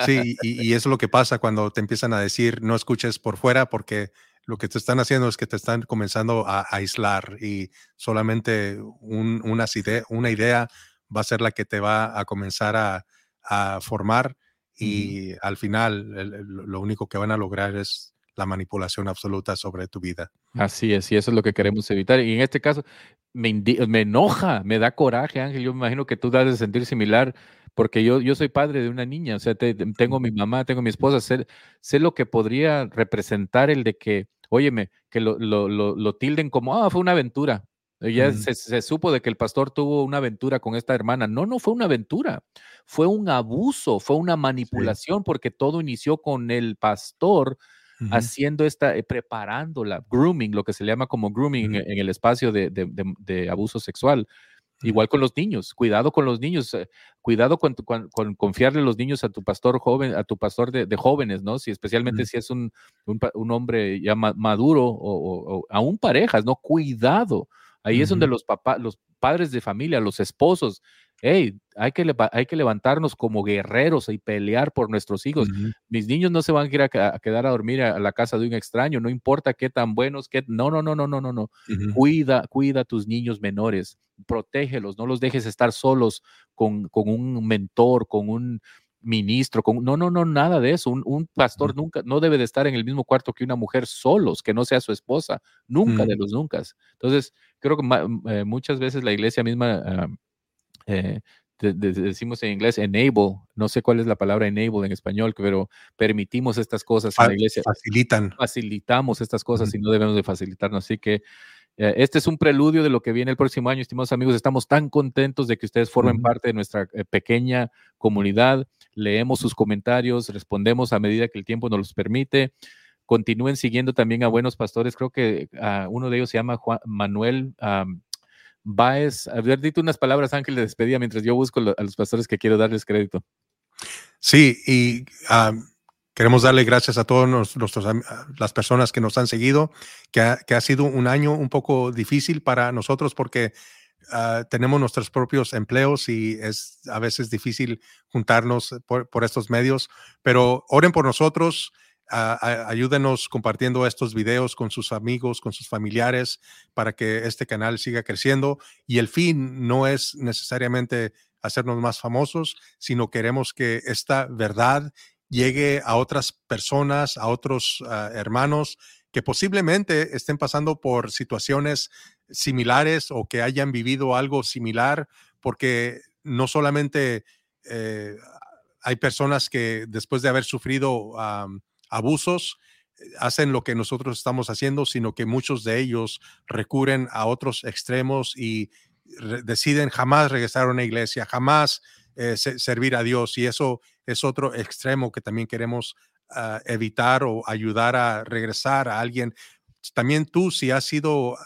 Sí, y, y eso es lo que pasa cuando te empiezan a decir no escuches por fuera porque lo que te están haciendo es que te están comenzando a, a aislar y solamente un- unas ide- una idea va a ser la que te va a comenzar a, a formar y al final el- el- lo único que van a lograr es la manipulación absoluta sobre tu vida. Así es, y eso es lo que queremos evitar. Y en este caso, me, me enoja, me da coraje, Ángel. Yo me imagino que tú das de sentir similar, porque yo, yo soy padre de una niña, o sea, te- te- tengo mi mamá, tengo mi esposa, sé, sé lo que podría representar el de que, óyeme, que lo, lo, lo, lo tilden como, ah, fue una aventura. Ya se, se supo de que el pastor tuvo una aventura con esta hermana. No, no fue una aventura, fue un abuso, fue una manipulación, porque todo inició con el pastor haciendo esta, eh, preparándola, grooming, lo que se llama como grooming en, el espacio de, de- de- de abuso sexual. Igual con los niños, cuidado con los niños, eh, cuidado con, tu- con- con confiarle los niños a tu pastor joven, a tu pastor de, de jóvenes, ¿no? Si especialmente si es un, un, hombre ya ma- maduro o, o- o aún parejas, ¿no? Cuidado. Ahí es donde los papás, los padres de familia, los esposos, hey, hay que, hay que levantarnos como guerreros y pelear por nuestros hijos. Mis niños no se van a ir a, ca- a quedar a dormir a, la casa de un extraño, no importa qué tan buenos, qué, no, no, no, no, no, no, no. Cuida, cuida a tus niños menores, protégelos, no los dejes estar solos con, con un mentor, con un ministro, con, no, no, no, nada de eso. Un, un pastor nunca, no debe de estar en el mismo cuarto que una mujer solos, que no sea su esposa, nunca de Mm. los nunca. Entonces, creo que ma- eh, muchas veces la iglesia misma ah, eh, de- de- decimos en inglés enable, no sé cuál es la palabra enable en español, pero permitimos estas cosas en la iglesia, facilitan. facilitamos estas cosas y no debemos de facilitarnos. Así que este es un preludio de lo que viene el próximo año, estimados amigos. Estamos tan contentos de que ustedes formen parte de nuestra eh, pequeña comunidad. leemos sus comentarios, respondemos a medida que el tiempo nos los permite. Continúen siguiendo también a buenos pastores. Creo que ah, uno de ellos se llama Juan Manuel um, Baez. Haber dicho unas palabras, Ángel, de despedida mientras yo busco lo- a los pastores que quiero darles crédito. Sí, y ah, queremos darle gracias a todas las personas que nos han seguido, que ha, que ha sido un año un poco difícil para nosotros porque ah, tenemos nuestros propios empleos y es a veces difícil juntarnos por, por estos medios, pero oren por nosotros. a- ayúdenos compartiendo estos videos con sus amigos, con sus familiares, para que este canal siga creciendo. Y el fin no es necesariamente hacernos más famosos, sino queremos que esta verdad llegue a otras personas, a otros ah, hermanos que posiblemente estén pasando por situaciones similares o que hayan vivido algo similar, porque no solamente eh, hay personas que después de haber sufrido am, abusos, hacen lo que nosotros estamos haciendo, sino que muchos de ellos recurren a otros extremos y deciden jamás regresar a una iglesia, jamás eh, se- servir a Dios. Y eso es otro extremo que también queremos ah, evitar o ayudar a regresar a alguien. También tú, si has sido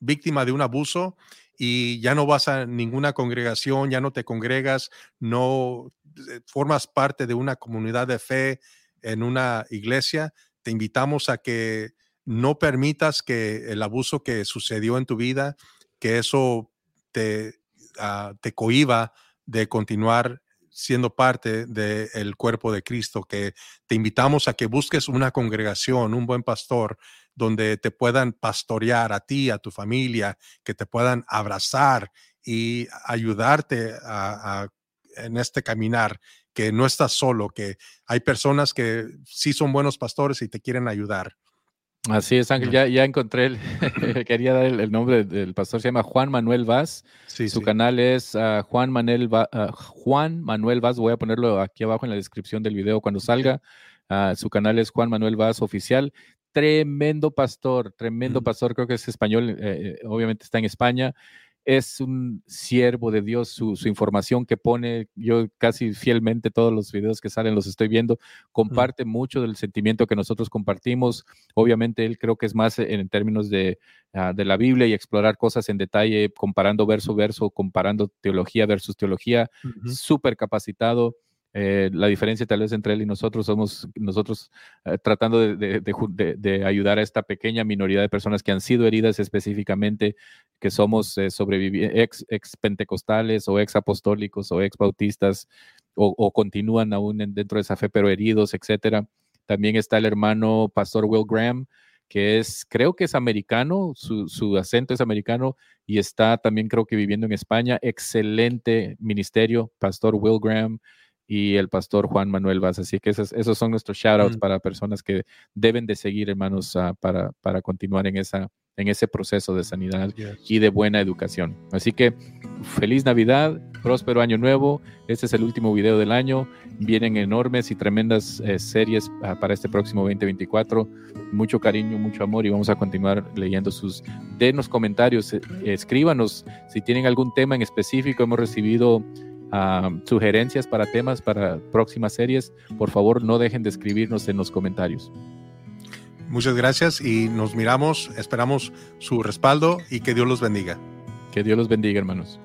víctima de un abuso y ya no vas a ninguna congregación, ya no te congregas, no eh, formas parte de una comunidad de fe en una iglesia, te invitamos a que no permitas que el abuso que sucedió en tu vida, que eso te, ah, te cohiba de continuar siendo parte del cuerpo de Cristo, que te invitamos a que busques una congregación, un buen pastor, donde te puedan pastorear a ti, a tu familia, que te puedan abrazar y ayudarte a- en este caminar, que no estás solo, que hay personas que sí son buenos pastores y te quieren ayudar. Así es, Ángel, ya, ya encontré, el, quería dar el, el nombre del pastor, se llama Juan Manuel Vaz. Sí, Su sí. canal es ah, Juan, Manuel Va- ah, Juan Manuel Vaz, voy a ponerlo aquí abajo en la descripción del video cuando salga. Ah, su canal es Juan Manuel Vaz Oficial. Tremendo pastor, tremendo pastor, creo que es español, eh, eh, obviamente está en España. Es un siervo de Dios, su, su información que pone, yo casi fielmente todos los videos que salen los estoy viendo, comparte mucho del sentimiento que nosotros compartimos. Obviamente él creo que es más en términos de, ah, de la Biblia y explorar cosas en detalle, comparando verso a verso, comparando teología versus teología, Ujú. súper capacitado. Eh, la diferencia tal vez entre él y nosotros somos nosotros eh, tratando de, ayudar a esta pequeña minoría de personas que han sido heridas específicamente, que somos eh, ex, pentecostales o ex apostólicos o ex bautistas o, o continúan aún en- dentro de esa fe pero heridos, etcétera. También está el hermano pastor Will Graham, que es, creo que es americano, su, su acento es americano y está también creo que viviendo en España. Excelente ministerio, pastor Will Graham y el pastor Juan Manuel Vaz. Así que esos, esos son nuestros shoutouts Mm. para personas que deben de seguir, hermanos, ah, para, para continuar en, esa, en ese proceso de sanidad Yes. y de buena educación. Así que feliz Navidad, próspero año nuevo. Este es el último video del año. Vienen enormes y tremendas eh, series ah, para este próximo 2024. Mucho cariño, mucho amor y vamos a continuar leyendo sus... Denos comentarios, eh, escríbanos si tienen algún tema en específico. Hemos recibido sugerencias para temas para próximas series. Por favor, no dejen de escribirnos en los comentarios. Muchas gracias y nos miramos, esperamos su respaldo y que Dios los bendiga. Que Dios los bendiga, hermanos.